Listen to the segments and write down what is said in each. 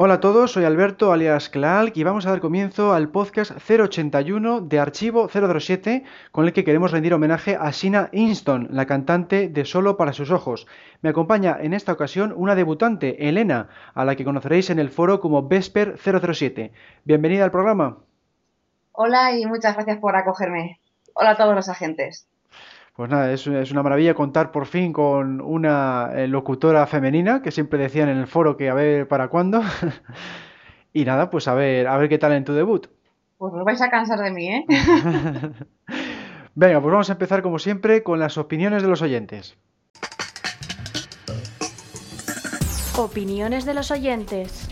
Hola a todos, soy Alberto alias Clark y vamos a dar comienzo al podcast 081 de Archivo 007 con el que queremos rendir homenaje a Sina Inston, la cantante de Solo para sus ojos. Me acompaña en esta ocasión una debutante, Elena, a la que conoceréis en el foro como Vesper 007. Bienvenida al programa. Hola y muchas gracias por acogerme. Hola a todos los agentes. Pues nada, es, una maravilla contar por fin con una eh, locutora femenina que siempre decían en el foro que a ver para cuándo. y nada, pues a ver, a ver qué tal en tu debut. Pues os vais a cansar de mí, ¿eh? Venga, pues vamos a empezar como siempre con las opiniones de los oyentes. Opiniones de los oyentes.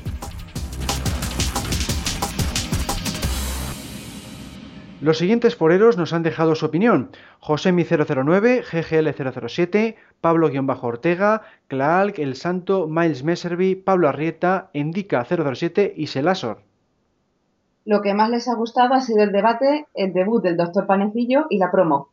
Los siguientes foreros nos han dejado su opinión. Josemi009, GGL007, Pablo-Ortega, Klaalk, El Santo, Miles Messervy, Pablo Arrieta, Endica007 y Selasor. Lo que más les ha gustado ha sido el debate, el debut del Doctor Panecillo y la promo.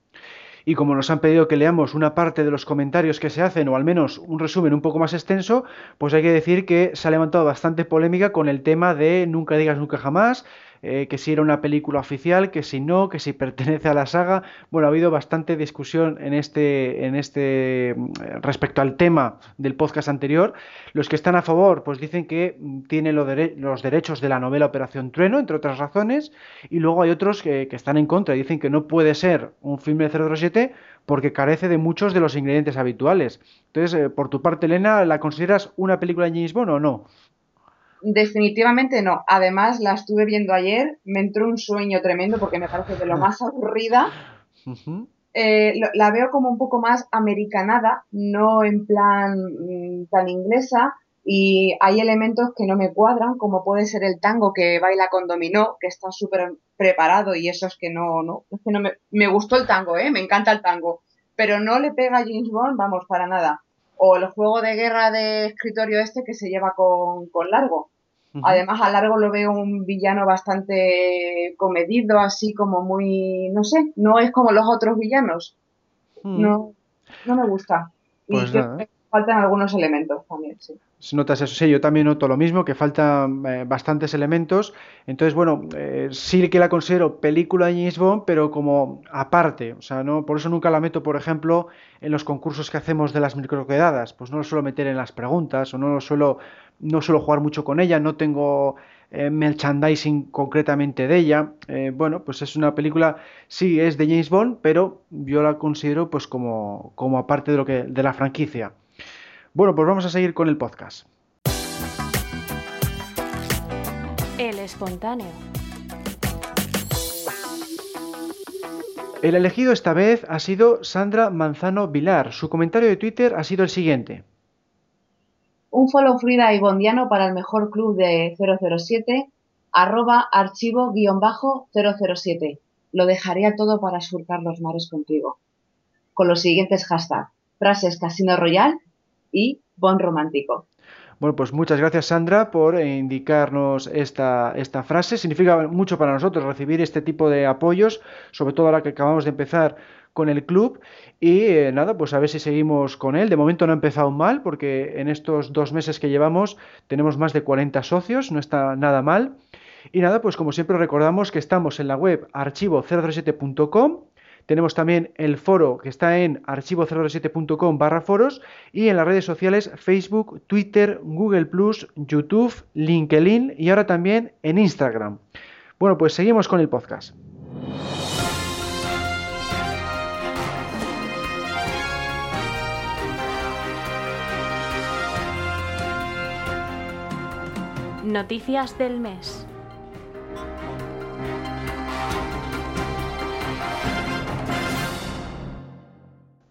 Y como nos han pedido que leamos una parte de los comentarios que se hacen, o al menos un resumen un poco más extenso, pues hay que decir que se ha levantado bastante polémica con el tema de Nunca digas nunca jamás, eh, que si era una película oficial, que si no, que si pertenece a la saga. Bueno, ha habido bastante discusión en este, en este mm, respecto al tema del podcast anterior. Los que están a favor, pues dicen que mm, tiene los derechos de la novela Operación Trueno, entre otras razones, y luego hay otros que, están en contra dicen que no puede ser un filme de 007 porque carece de muchos de los ingredientes habituales. Entonces, eh, por tu parte, Elena, ¿la consideras una película de James Bond o no? Definitivamente no. Además, la estuve viendo ayer, me entró un sueño tremendo porque me parece de lo más aburrida. Eh, la veo como un poco más americanada, no en plan mm, tan inglesa, y hay elementos que no me cuadran, como puede ser el tango que baila con dominó, que está súper preparado, y eso es que no, no, es que no me, me gustó el tango, ¿eh? me encanta el tango, pero no le pega a James Bond, vamos, para nada. O el juego de guerra de escritorio este que se lleva con, con largo. Además, a largo lo veo un villano bastante comedido, así como muy, no sé, no es como los otros villanos. Hmm. No, no me gusta. y pues faltan algunos elementos también, sí. Notas eso, sí, yo también noto lo mismo, que faltan eh, bastantes elementos. Entonces, bueno, eh, sí que la considero película de James Bond, pero como aparte. O sea, no, por eso nunca la meto, por ejemplo, en los concursos que hacemos de las microquedadas. Pues no lo suelo meter en las preguntas o no lo suelo no suelo jugar mucho con ella, no tengo eh, merchandising concretamente de ella. Eh, bueno, pues es una película, sí, es de James Bond, pero yo la considero pues como, como aparte de, lo que, de la franquicia. Bueno, pues vamos a seguir con el podcast. El espontáneo. El elegido esta vez ha sido Sandra Manzano Vilar. Su comentario de Twitter ha sido el siguiente un follow Frida y Bondiano para el mejor club de 007, arroba archivo-007. Lo dejaría todo para surcar los mares contigo. Con los siguientes hashtags, frases Casino Royal y Bon Romántico. Bueno, pues muchas gracias Sandra por indicarnos esta, esta frase. Significa mucho para nosotros recibir este tipo de apoyos, sobre todo ahora que acabamos de empezar con el club y eh, nada, pues a ver si seguimos con él. De momento no ha empezado mal porque en estos dos meses que llevamos tenemos más de 40 socios, no está nada mal. Y nada, pues como siempre recordamos que estamos en la web archivo037.com, tenemos también el foro que está en archivo037.com barra foros y en las redes sociales Facebook, Twitter, Google YouTube, LinkedIn y ahora también en Instagram. Bueno, pues seguimos con el podcast. Noticias del mes.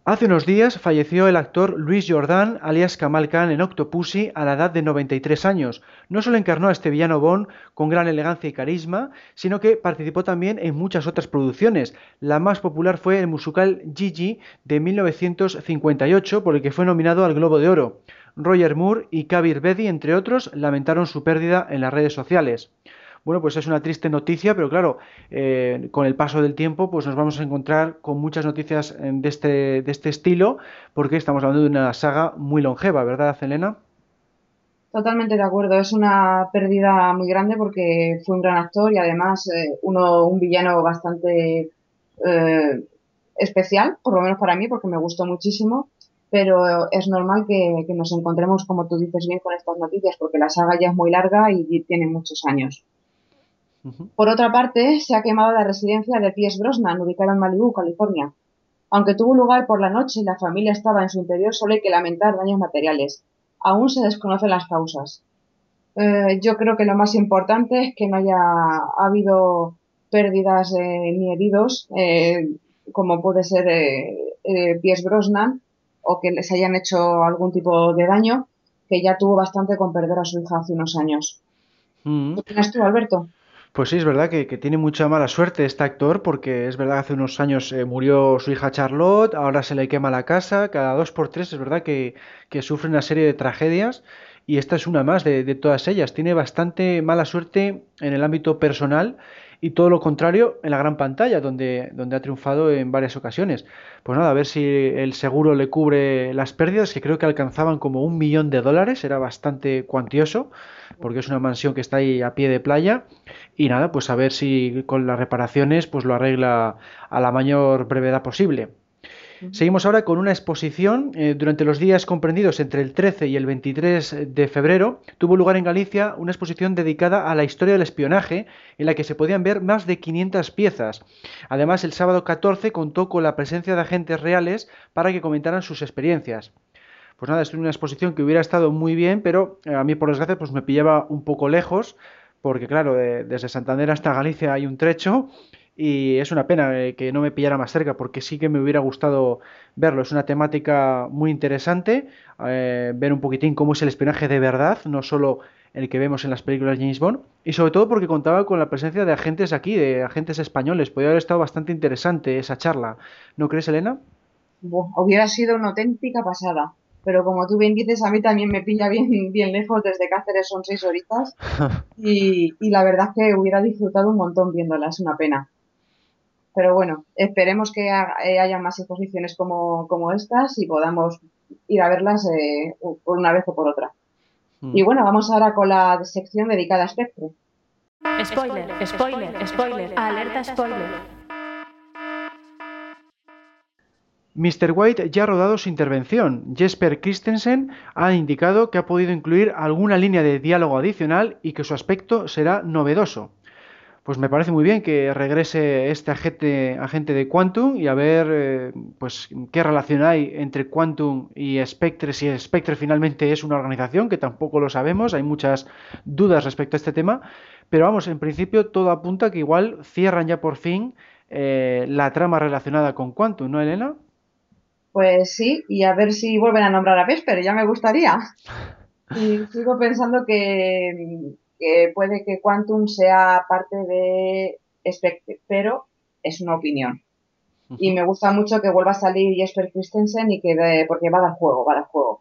Hace unos días falleció el actor Luis Jordan, alias Kamal Khan, en Octopussy a la edad de 93 años. No solo encarnó a este villano Bond con gran elegancia y carisma, sino que participó también en muchas otras producciones. La más popular fue el musical Gigi de 1958, por el que fue nominado al Globo de Oro. Roger Moore y Kabir Bedi, entre otros, lamentaron su pérdida en las redes sociales. Bueno, pues es una triste noticia, pero claro, eh, con el paso del tiempo, pues nos vamos a encontrar con muchas noticias de este, de este estilo, porque estamos hablando de una saga muy longeva, ¿verdad, Elena? Totalmente de acuerdo, es una pérdida muy grande porque fue un gran actor y además eh, uno, un villano bastante eh, especial, por lo menos para mí, porque me gustó muchísimo, pero es normal que, nos encontremos, como tú dices bien, con estas noticias, porque la saga ya es muy larga y tiene muchos años. Por otra parte, se ha quemado la residencia de Pies Brosnan, ubicada en Malibu, California. Aunque tuvo lugar por la noche y la familia estaba en su interior, solo hay que lamentar daños materiales. Aún se desconocen las causas. Eh, yo creo que lo más importante es que no haya habido pérdidas eh, ni heridos, eh, como puede ser Pies Brosnan, o que les hayan hecho algún tipo de daño, que ya tuvo bastante con perder a su hija hace unos años. Mm. ¿Qué opinas tú, Alberto? Pues sí, es verdad que, tiene mucha mala suerte este actor, porque es verdad que hace unos años eh, murió su hija Charlotte, ahora se le quema la casa, cada dos por tres es verdad que, sufre una serie de tragedias y esta es una más de, de todas ellas. Tiene bastante mala suerte en el ámbito personal y todo lo contrario en la gran pantalla, donde, donde ha triunfado en varias ocasiones. Pues nada, a ver si el seguro le cubre las pérdidas, que creo que alcanzaban como un millón de dólares, era bastante cuantioso, porque es una mansión que está ahí a pie de playa. Y nada, pues a ver si con las reparaciones pues lo arregla a la mayor brevedad posible. Seguimos ahora con una exposición. Eh, durante los días comprendidos entre el 13 y el 23 de febrero tuvo lugar en Galicia una exposición dedicada a la historia del espionaje en la que se podían ver más de 500 piezas. Además, el sábado 14 contó con la presencia de agentes reales para que comentaran sus experiencias. Pues nada, es una exposición que hubiera estado muy bien, pero eh, a mí por desgracia pues me pillaba un poco lejos, porque claro, desde Santander hasta Galicia hay un trecho y es una pena eh, que no me pillara más cerca porque sí que me hubiera gustado verlo. Es una temática muy interesante, eh, ver un poquitín cómo es el espionaje de verdad, no solo el que vemos en las películas James Bond, y sobre todo porque contaba con la presencia de agentes aquí, de agentes españoles. Podría haber estado bastante interesante esa charla. ¿No crees, Elena? hubiera sido una auténtica pasada. Pero como tú bien dices, a mí también me pilla bien, bien lejos, desde Cáceres son seis horitas. Y, y la verdad es que hubiera disfrutado un montón viéndola, es una pena. Pero bueno, esperemos que eh, haya más exposiciones como, como estas y podamos ir a verlas eh, por una vez o por otra. Mm. Y bueno, vamos ahora con la sección dedicada a Spectre. Spoiler, spoiler, spoiler, alerta spoiler. Mr. White ya ha rodado su intervención. Jesper Christensen ha indicado que ha podido incluir alguna línea de diálogo adicional y que su aspecto será novedoso pues me parece muy bien que regrese este agente, agente de Quantum y a ver eh, pues qué relación hay entre Quantum y Spectre, si Spectre finalmente es una organización, que tampoco lo sabemos, hay muchas dudas respecto a este tema, pero vamos, en principio todo apunta que igual cierran ya por fin eh, la trama relacionada con Quantum, ¿no, Elena? Pues sí, y a ver si vuelven a nombrar a Vesper, ya me gustaría. Y sigo pensando que que puede que Quantum sea parte de Spectre, pero es una opinión. Y me gusta mucho que vuelva a salir Jesper Christensen y que porque va a dar juego, va a dar juego.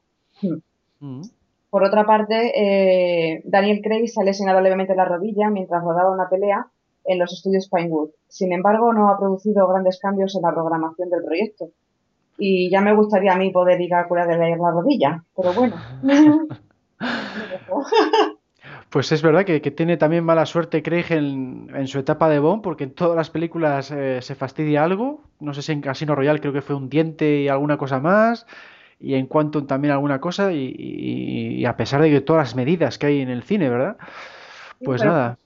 Hmm. Por otra parte, eh, Daniel Craig se ha lesionado levemente la rodilla mientras rodaba una pelea en los estudios Pinewood. Sin embargo, no ha producido grandes cambios en la programación del proyecto. Y ya me gustaría a mí poder ir a curar de la rodilla, pero bueno. Pues es verdad que, tiene también mala suerte Craig en, su etapa de Bond, porque en todas las películas eh, se fastidia algo. No sé si en Casino Royale creo que fue un diente y alguna cosa más, y en Quantum también alguna cosa, y, a pesar de que todas las medidas que hay en el cine, ¿verdad? Pues nada.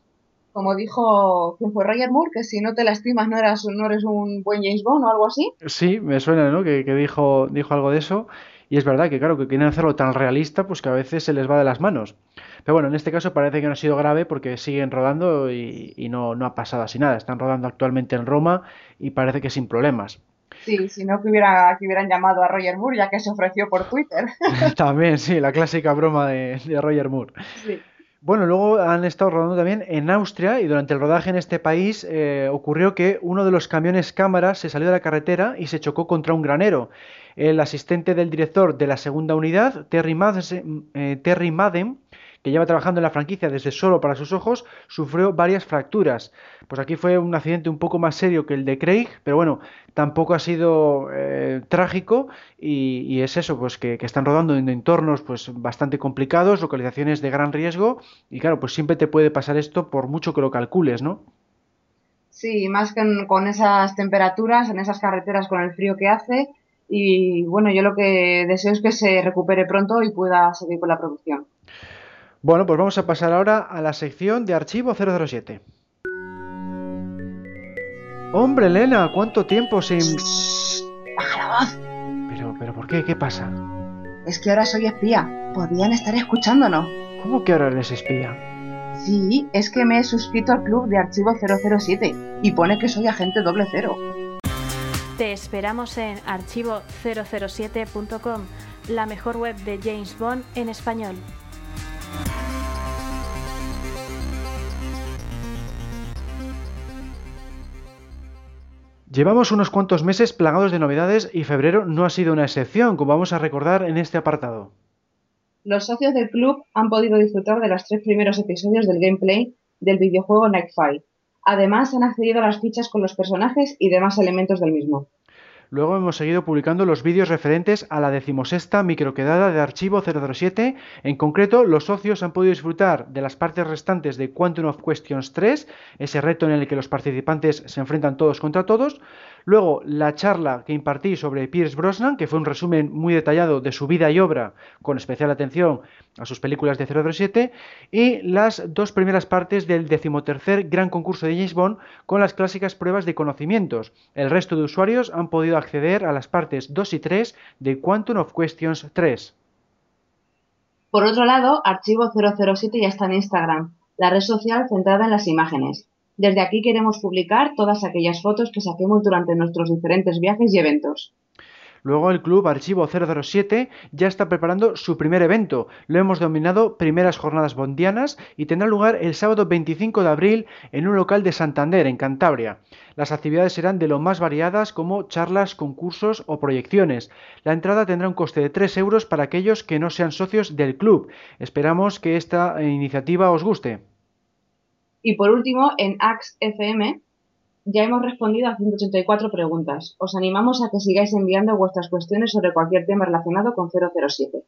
Como dijo, ¿quién fue Roger Moore? Que si no te lastimas no, eras, no eres un buen James Bond o algo así. Sí, me suena, ¿no? Que, que dijo, dijo algo de eso. Y es verdad que, claro, que quieren hacerlo tan realista, pues que a veces se les va de las manos. Pero bueno, en este caso parece que no ha sido grave porque siguen rodando y, no, no, ha pasado así nada. Están rodando actualmente en Roma y parece que sin problemas. Sí, si no que, hubiera, que hubieran llamado a Roger Moore ya que se ofreció por Twitter. también, sí, la clásica broma de, Roger Moore. Sí. Bueno, luego han estado rodando también en Austria y durante el rodaje en este país eh, ocurrió que uno de los camiones cámaras se salió de la carretera y se chocó contra un granero. El asistente del director de la segunda unidad, Terry Madden, eh, Terry Madden que lleva trabajando en la franquicia desde solo para sus ojos, sufrió varias fracturas. Pues aquí fue un accidente un poco más serio que el de Craig, pero bueno, tampoco ha sido eh, trágico y, es eso, pues que, que, están rodando en entornos pues bastante complicados, localizaciones de gran riesgo y claro, pues siempre te puede pasar esto por mucho que lo calcules, ¿no? Sí, más que con esas temperaturas, en esas carreteras con el frío que hace. Y bueno, yo lo que deseo es que se recupere pronto y pueda seguir con la producción. Bueno, pues vamos a pasar ahora a la sección de archivo 007. Hombre, Elena, ¿cuánto tiempo sin... ¡Baja la voz! Pero, pero, ¿por qué? ¿Qué pasa? Es que ahora soy espía. Podrían estar escuchándonos. ¿Cómo que ahora eres espía? Sí, es que me he suscrito al club de Archivo 007 y pone que soy agente doble cero. Te esperamos en archivo007.com, la mejor web de James Bond en español. Llevamos unos cuantos meses plagados de novedades y febrero no ha sido una excepción, como vamos a recordar en este apartado. Los socios del club han podido disfrutar de los tres primeros episodios del gameplay del videojuego Nightfall. Además, han accedido a las fichas con los personajes y demás elementos del mismo. Luego hemos seguido publicando los vídeos referentes a la decimosexta microquedada de archivo 007. En concreto, los socios han podido disfrutar de las partes restantes de Quantum of Questions 3, ese reto en el que los participantes se enfrentan todos contra todos. Luego, la charla que impartí sobre Pierce Brosnan, que fue un resumen muy detallado de su vida y obra, con especial atención a sus películas de 007. Y las dos primeras partes del decimotercer gran concurso de James Bond, con las clásicas pruebas de conocimientos. El resto de usuarios han podido acceder a las partes 2 y 3 de Quantum of Questions 3. Por otro lado, Archivo 007 ya está en Instagram, la red social centrada en las imágenes. Desde aquí queremos publicar todas aquellas fotos que saquemos durante nuestros diferentes viajes y eventos. Luego el club Archivo 007 ya está preparando su primer evento. Lo hemos denominado Primeras Jornadas Bondianas y tendrá lugar el sábado 25 de abril en un local de Santander, en Cantabria. Las actividades serán de lo más variadas como charlas, concursos o proyecciones. La entrada tendrá un coste de 3 euros para aquellos que no sean socios del club. Esperamos que esta iniciativa os guste. Y por último, en AXFM ya hemos respondido a 184 preguntas. Os animamos a que sigáis enviando vuestras cuestiones sobre cualquier tema relacionado con 007.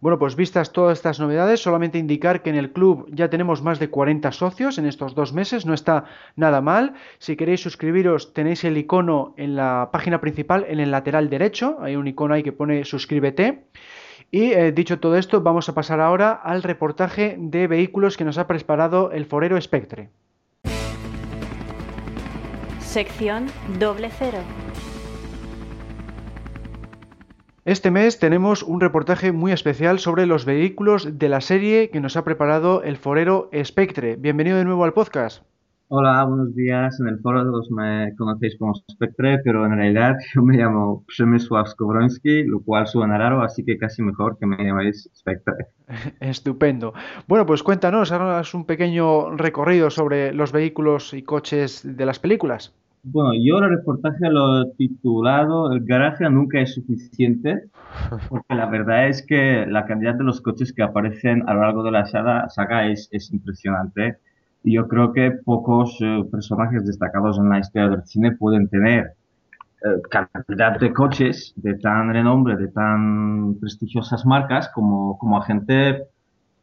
Bueno, pues vistas todas estas novedades, solamente indicar que en el club ya tenemos más de 40 socios en estos dos meses, no está nada mal. Si queréis suscribiros, tenéis el icono en la página principal, en el lateral derecho, hay un icono ahí que pone suscríbete. Y eh, dicho todo esto, vamos a pasar ahora al reportaje de vehículos que nos ha preparado el Forero Spectre. Sección doble cero. Este mes tenemos un reportaje muy especial sobre los vehículos de la serie que nos ha preparado el Forero Spectre. Bienvenido de nuevo al podcast. Hola, buenos días. En el foro todos me conocéis como Spectre, pero en realidad yo me llamo Przemysław Skowroński, lo cual suena raro, así que casi mejor que me llaméis Spectre. Estupendo. Bueno, pues cuéntanos, haz un pequeño recorrido sobre los vehículos y coches de las películas. Bueno, yo el reportaje lo he titulado El garaje nunca es suficiente, porque la verdad es que la cantidad de los coches que aparecen a lo largo de la saga, es, es impresionante y yo creo que pocos eh, personajes destacados en la historia del cine pueden tener eh, cantidad de coches de tan renombre, de tan prestigiosas marcas como, como agente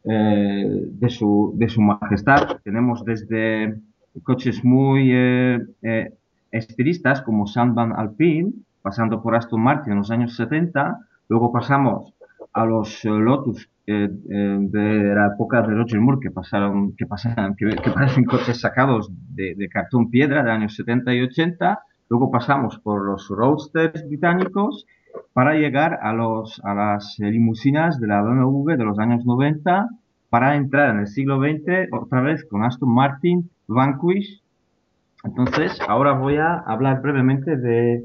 eh, de, su, de su majestad. Tenemos desde coches muy estilistas como Sandvan Alpine, pasando por Aston Martin en los años 70, luego pasamos a los Lotus eh, eh, de la época de Roger Moore que pasaron, que pasan, que, parecen coches sacados de, cartón piedra de años 70 y 80. Luego pasamos por los roadsters británicos para llegar a los, a las limusinas de la BMW de los años 90 para entrar en el siglo XX otra vez con Aston Martin, Vanquish. Entonces, ahora voy a hablar brevemente de,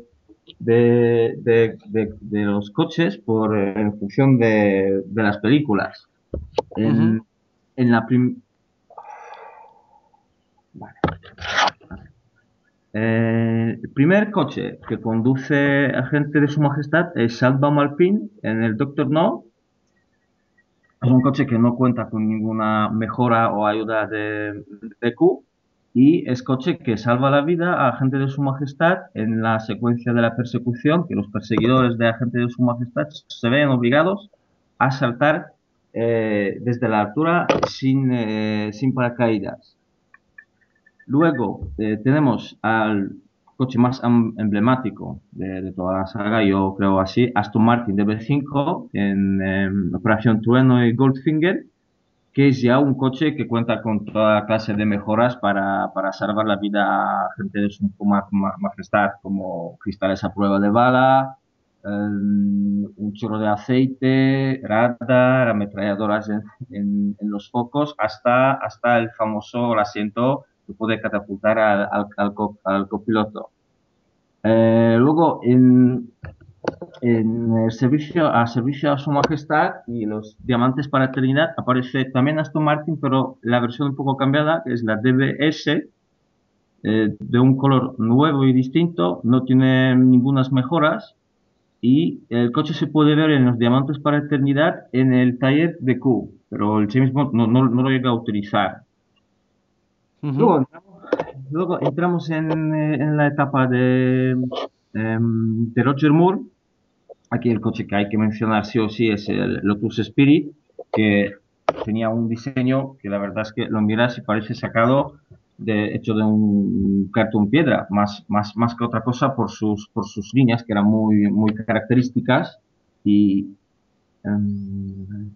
de, de, de, los coches por, en función de, las películas. En, en la eh, el primer coche que conduce agente de su majestad es Salva Alpine en el Doctor No. Es un coche que no cuenta con ninguna mejora o ayuda de, de Q y es coche que salva la vida a gente de su majestad en la secuencia de la persecución, que los perseguidores de agente de su majestad se ven obligados a saltar eh, desde la altura sin, eh, sin paracaídas. Luego eh, tenemos al coche más emblemático de, toda la saga, yo creo así, Aston Martin DB5 en, en Operación Trueno y Goldfinger, que es ya un coche que cuenta con toda clase de mejoras para, para salvar la vida a gente de su majestad, como cristales a prueba de bala, em, un chorro de aceite, radar, ametralladoras en, en, los focos, hasta, hasta el famoso asiento que puede catapultar al, al, copiloto. Eh, luego, en, en el servicio a servicio a su majestad y los diamantes para eternidad aparece también Aston Martin, pero la versión un poco cambiada, que es la DBS, eh, de un color nuevo y distinto, no tiene ninguna mejoras y el coche se puede ver en los diamantes para eternidad en el taller de Q, pero el James Bond no, no, lo llega a utilizar. luego, entramos, en, eh, en, la etapa de, em, de Roger Moore, Aquí el coche que hay que mencionar sí o sí es el Lotus Spirit, que tenía un diseño que la verdad es que lo miras y parece sacado de, hecho de un cartón piedra, más, más, más que otra cosa por sus, por sus líneas que eran muy, muy características y, um,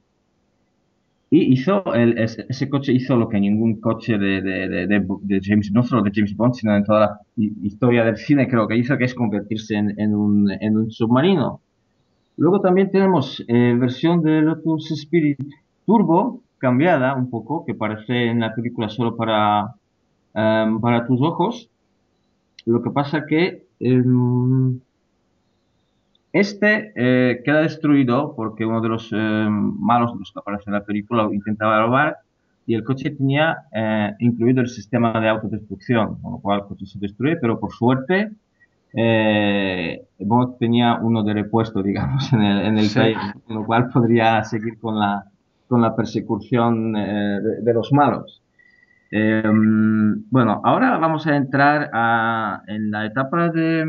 y hizo ese coche hizo lo que ningún coche de, de, de, James, no solo de James Bond, sino en toda la historia del cine creo que hizo, que es convertirse en, en un submarino. Luego también tenemos eh, versión de Lotus Spirit Turbo, cambiada un poco, que parece en la película solo para, em, para tus ojos. Lo que pasa que em, este eh, queda destruido porque uno de los em, malos de los que aparece en la película intentaba robar y el coche tenía eh, incluido el sistema de autodestrucción, con lo cual el coche se destruye, pero por suerte eh, tenía uno de repuesto, digamos, en el, en el con lo cual podría seguir con la, con la persecución eh, de, los malos. Em, bueno, ahora vamos a entrar a, en la etapa de,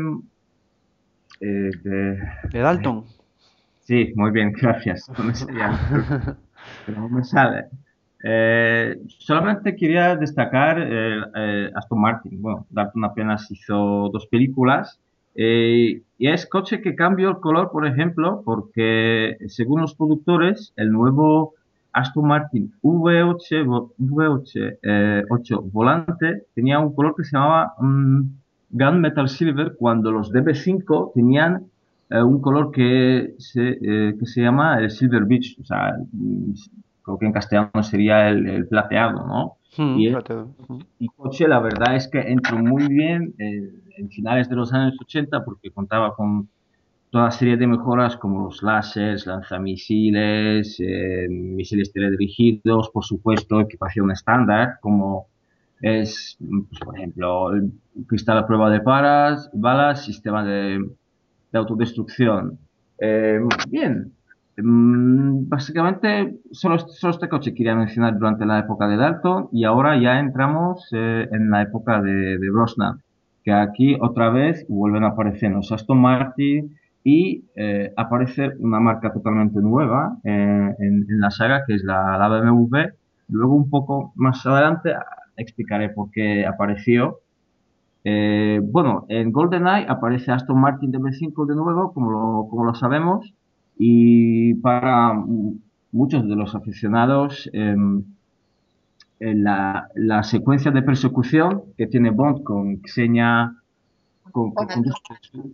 eh, de, de, Dalton. Sí, muy bien, gracias. Pero no me sale. Eh, solamente quería destacar eh, eh, Aston Martin. Bueno, Dalton apenas hizo dos películas. y es coche que cambió el color, por ejemplo, porque según los productores, el nuevo Aston Martin V8, V8 8 volante tenía un color que se llamaba mm, Gun Metal Silver, cuando los DB5 tenían un color que se, que se llama el Silver Beach, o sea, creo que en castellano sería el, plateado, ¿no? Hmm, y, y, coche, la verdad es que entró muy bien eh, en finales de los años 80 porque contaba con toda serie de mejoras como los láseres, lanzamisiles, eh, misiles teledirigidos, por supuesto, equipación estándar como es, pues, por ejemplo, el cristal a prueba de paras, balas, sistema de, autodestrucción. Eh, bien, Mm, básicamente, solo, solo, este coche quería mencionar durante la época de Dalton y ahora ya entramos eh, en la época de, de, Brosnan, que aquí otra vez vuelven a aparecer los Aston Martin y eh, aparece una marca totalmente nueva eh, en, en, la saga que es la, la, BMW. Luego un poco más adelante explicaré por qué apareció. Eh, bueno, en GoldenEye aparece Aston Martin DB5 de nuevo, como lo, como lo sabemos y para muchos de los aficionados, em, la, la, secuencia de persecución que tiene Bond con Xenia, con, que conduce,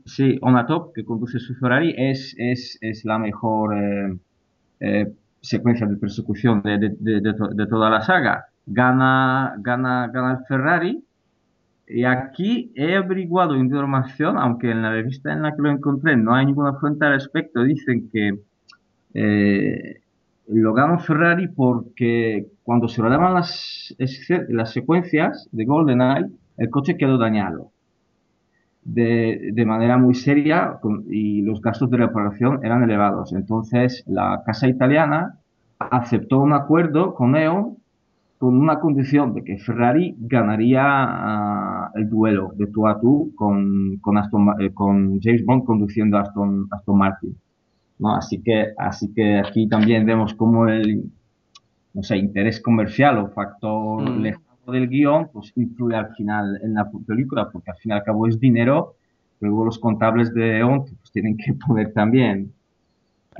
sí, Onatop, que conduce su Ferrari, es, es, es la mejor eh, eh, secuencia de persecución de, de, de, de, toda la saga. Gana, gana, gana el Ferrari y aquí he averiguado información, aunque en la revista en la que lo encontré no hay ninguna fuente al respecto. Dicen que eh, lo ganó Ferrari porque cuando se rodaban las, las secuencias de GoldenEye, el coche quedó dañado de, de manera muy seria y los gastos de reparación eran elevados. Entonces la casa italiana aceptó un acuerdo con E.ON con una condición de que Ferrari ganaría ah, el duelo de tú a tú con, con, eh, con James Bond conduciendo a Aston, Aston Martin. ¿no? Así, que, así que aquí también vemos cómo el no sé, interés comercial o factor mm. lejano del guion pues influye al final en la película, porque al fin y al cabo es dinero, luego los contables de E.ON pues, tienen que poner también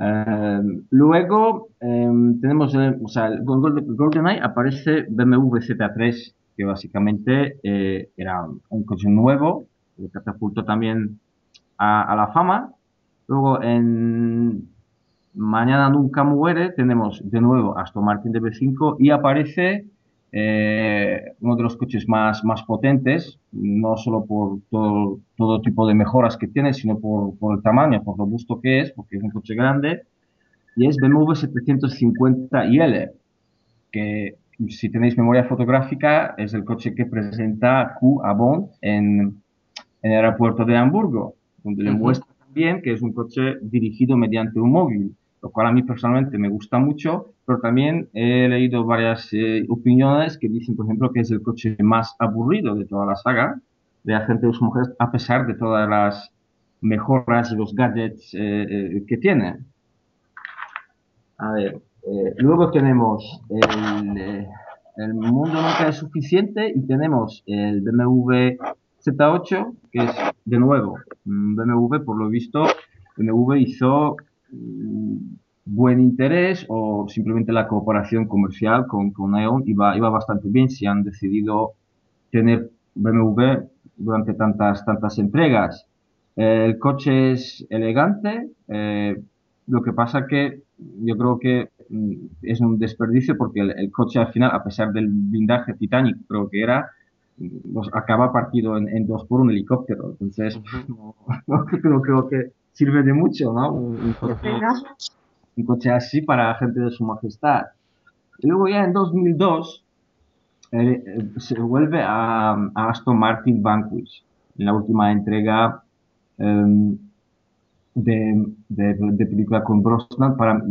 Em, luego em, tenemos, o sea, el GoldenEye aparece BMW Z3, que básicamente eh, era un coche nuevo, que catapultó también a, la fama. Luego en Mañana Nunca Muere tenemos de nuevo Aston Martin DB5 y aparece eh, uno de los coches más, más potentes, no solo por todo, todo tipo de mejoras que tiene, sino por, por, el tamaño, por lo robusto que es, porque es un coche grande, y es BMW 750IL, que si tenéis memoria fotográfica es el coche que presenta Q a Bond en, en el aeropuerto de Hamburgo, donde le muestra también que es un coche dirigido mediante un móvil lo cual a mí personalmente me gusta mucho, pero también he leído varias eh, opiniones que dicen, por ejemplo, que es el coche más aburrido de toda la saga de Agente de mujeres, a pesar de todas las mejoras y los gadgets eh, eh, que tiene. A ver, luego tenemos el, el mundo nunca es suficiente y tenemos el BMW Z8, que es de nuevo BMW, por lo visto, BMW hizo buen interés o simplemente la cooperación comercial con, con E.ON iba, iba bastante bien si han decidido tener BMW durante tantas, tantas entregas. el coche es elegante, eh, lo que pasa que yo creo que mm, es un desperdicio porque el, coche al final, a pesar del blindaje Titanic, creo que era, pues acaba partido en, dos por un helicóptero. Entonces, no, creo que sirve de mucho, ¿no? Un, coche, así para gente de su majestad. Y luego ya en 2002 eh, eh, se vuelve a, Aston Martin Vanquish, en la última entrega em, de, de, película con Brosnan, para,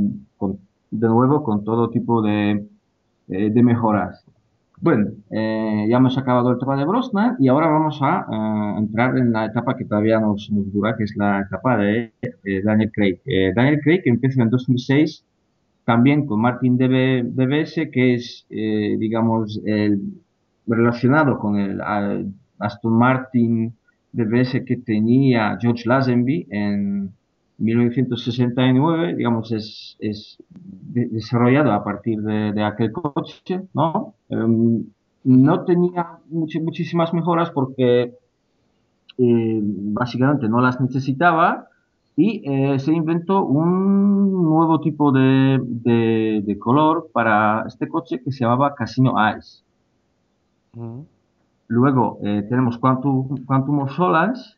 de nuevo con todo tipo de, eh, de mejoras. Bueno, eh, ya hemos acabado el etapa de Brosnan y ahora vamos a entrar en la etapa que todavía nos, dura, que es la etapa de Daniel Craig. Eh, Daniel Craig empieza en 2006 también con Martin DBS, que es, eh, digamos, el, relacionado con el Aston Martin DBS que tenía George Lazenby en 1969, digamos, es, es desarrollado a partir de, aquel coche, ¿no? Em, no tenía muchísimas mejoras porque eh, básicamente no las necesitaba y eh, se inventó un nuevo tipo de, de, color para este coche que se llamaba Casino Ice. Luego eh, tenemos Quantum, Quantum of Solace,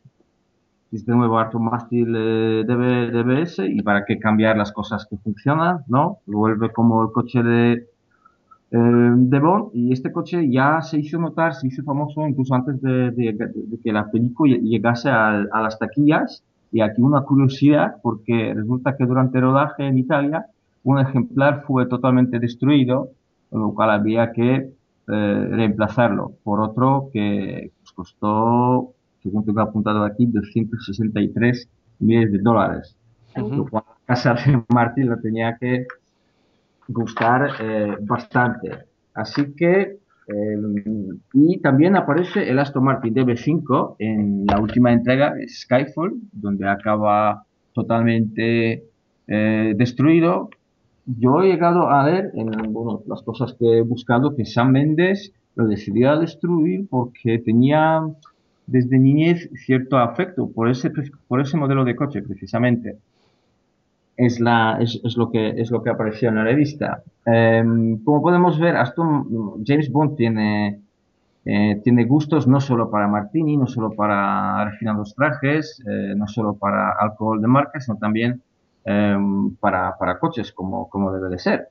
de nuevo harto mástil eh, DBS y para qué cambiar las cosas que funcionan, ¿no? Vuelve como el coche de, eh, de Bond y este coche ya se hizo notar, se hizo famoso incluso antes de, que la película llegase a, las taquillas y aquí una curiosidad porque resulta que durante el rodaje en Italia un ejemplar fue totalmente destruido, con lo cual había que eh, reemplazarlo por otro que pues, costó según tengo apuntado aquí, 263 millones de dólares. Lo cual la casa de Martin lo tenía que gustar eh, bastante. Así que, em, y también aparece el Aston Martin DB5 en la última entrega, Skyfall, donde acaba totalmente eh, destruido. Yo he llegado a ver en bueno, las cosas que he buscado que Sam Mendes lo decidió destruir porque tenía desde niñez cierto afecto por ese, por ese modelo de coche, precisamente. Es, la, es, es lo que, es lo que apareció en la revista. Em, como podemos ver, Aston, James Bond tiene, eh, tiene gustos no solo para Martini, no solo para refinados trajes, eh, no solo para alcohol de marca, sino también em, para, para, coches, como, como debe de ser.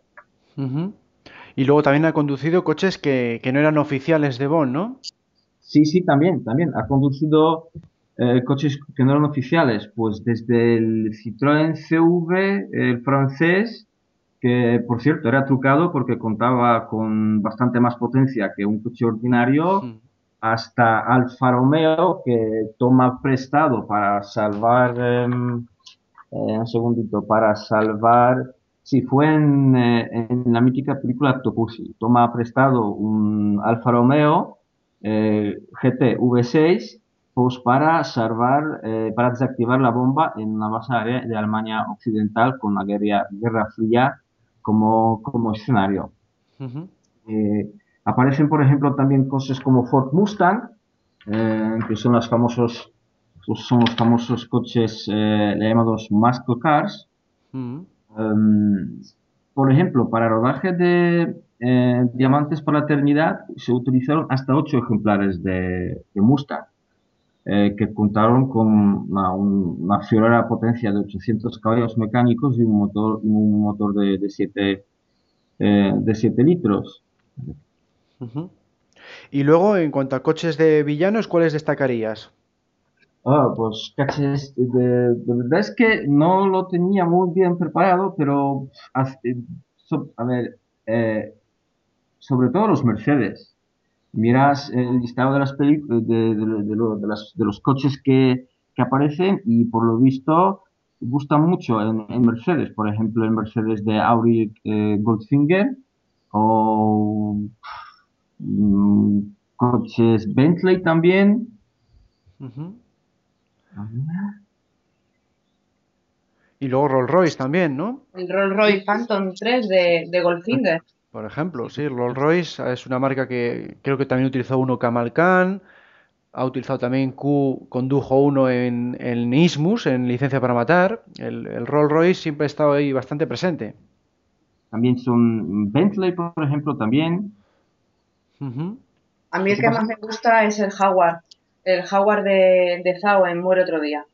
Y luego también ha conducido coches que, que no eran oficiales de Bond, ¿no? Sí, sí, también, también. Ha conducido eh, coches que no eran oficiales, pues desde el Citroën CV, el francés, que por cierto era trucado porque contaba con bastante más potencia que un coche ordinario, hasta Alfa Romeo que toma prestado para salvar, em, eh, un segundito, para salvar, si fue en, eh, en, la mítica película Topusi, toma prestado un Alfa Romeo eh, GT V6 pues para salvar, para desactivar la bomba en una base aérea de Alemania Occidental con la guerra, guerra fría como, como escenario. Eh, aparecen, por ejemplo, también cosas como Ford Mustang, eh, que son los famosos, son los famosos coches eh, llamados muscle cars. Em, por ejemplo, para rodaje de diamantes para la eternidad se utilizaron hasta ocho ejemplares de Mustang. Eh, que contaron con una, una potencia de 800 caballos mecánicos y un motor, un motor de, de 7 eh, de 7 litros. Y luego, en cuanto a coches de villanos, ¿cuáles destacarías? Ah, pues coches de, verdad es que no lo tenía muy bien preparado, pero a ver, eh, sobre todo los Mercedes miras el listado de las de, de, de, los coches que, que, aparecen y por lo visto gustan mucho en, Mercedes, por ejemplo el Mercedes de Audi eh, Goldfinger o mm, coches Bentley también. Y luego Rolls Royce también, ¿no? El Rolls Royce Phantom 3 de, de Goldfinger. Por ejemplo, sí, Rolls Royce es una marca que creo que también utilizó uno Kamal Khan, ha utilizado también Q, condujo uno en, en Ismus, en licencia para matar. El, Rolls Royce siempre ha estado ahí bastante presente. También son Bentley, por ejemplo, también. A mí el que más me gusta es el Jaguar. El Jaguar de, de Zao en Muere otro día.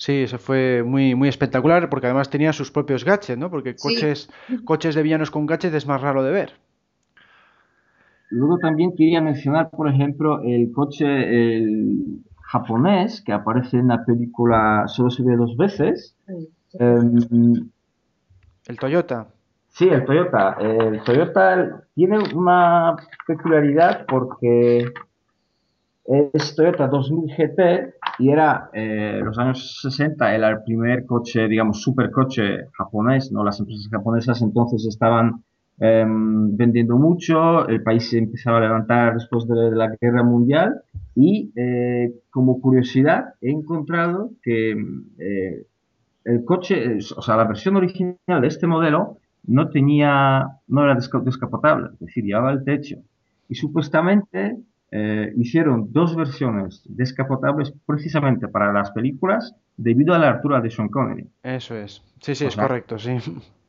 Sí, eso fue muy, muy espectacular porque además tenía sus propios gadgets, ¿no? Porque coches, coches de villanos con gadgets es más raro de ver. Luego también quería mencionar, por ejemplo, el coche el japonés que aparece en la película Solo se ve dos veces. Em, el Toyota. Sí, el Toyota. El Toyota tiene una peculiaridad porque es Toyota 2000 GT y era eh, los años 60 era el primer coche, digamos, supercoche japonés, ¿no? Las empresas japonesas entonces estaban em, vendiendo mucho, el país se empezaba a levantar después de la guerra mundial y eh, como curiosidad he encontrado que eh, el coche, o sea, la versión original de este modelo no tenía, no era descapotable, es decir, llevaba el techo. Y supuestamente eh, hicieron dos versiones descapotables precisamente para las películas debido a la altura de Sean Connery. Eso es. Sí, sí, es correcto, sí.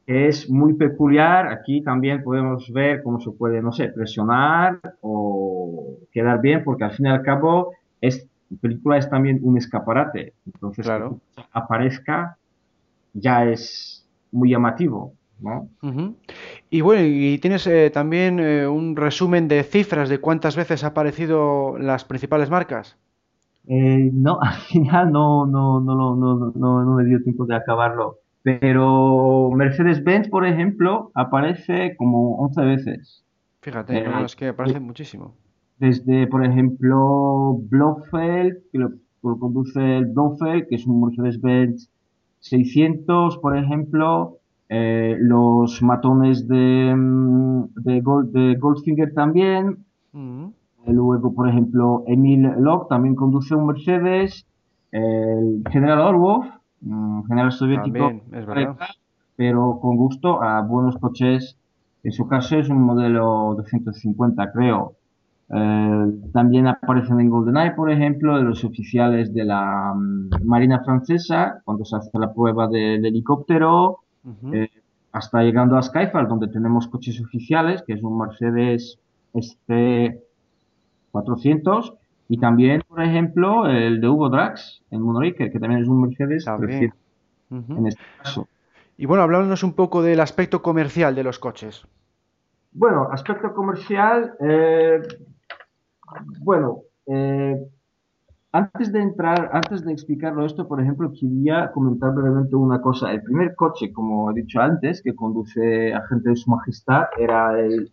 Es muy peculiar. Aquí también podemos ver cómo se puede, no sé, presionar o quedar bien, porque al fin y al cabo, es, película es también un escaparate. Entonces, claro. que aparezca ya es muy llamativo. ¿No? Y bueno, y tienes eh, también eh, un resumen de cifras de cuántas veces ha aparecido las principales marcas. Eh, no, al final no, no, no, no, no, no me dio tiempo de acabarlo. Pero Mercedes-Benz, por ejemplo, aparece como 11 veces. Fíjate, es que aparece muchísimo. Desde, por ejemplo, Blofeld, que lo, conduce el Blofeld, que es un Mercedes-Benz 600, por ejemplo, eh, los matones de, mm, de, Goldfinger también. Mm. Eh, luego, por ejemplo, Emil Locke también conduce un Mercedes. El general Orwov, mm, general soviético, pero con gusto a buenos coches. En su caso es un modelo de 150, creo. Eh, también aparecen en GoldenEye, por ejemplo, de los oficiales de la Marina francesa, cuando se hace la prueba del helicóptero. Eh, hasta llegando a Skyfall, donde tenemos coches oficiales, que es un Mercedes ST 400, y también, por ejemplo, el de Hugo Drax, el Moonraker, que también es un Mercedes 300, en este caso. Y bueno, hablándonos un poco del aspecto comercial de los coches. Bueno, aspecto comercial, eh, bueno, eh, antes de entrar, antes de explicarlo esto, por ejemplo, quería comentar brevemente una cosa. El primer coche, como he dicho antes, que conduce agente de su majestad, era el,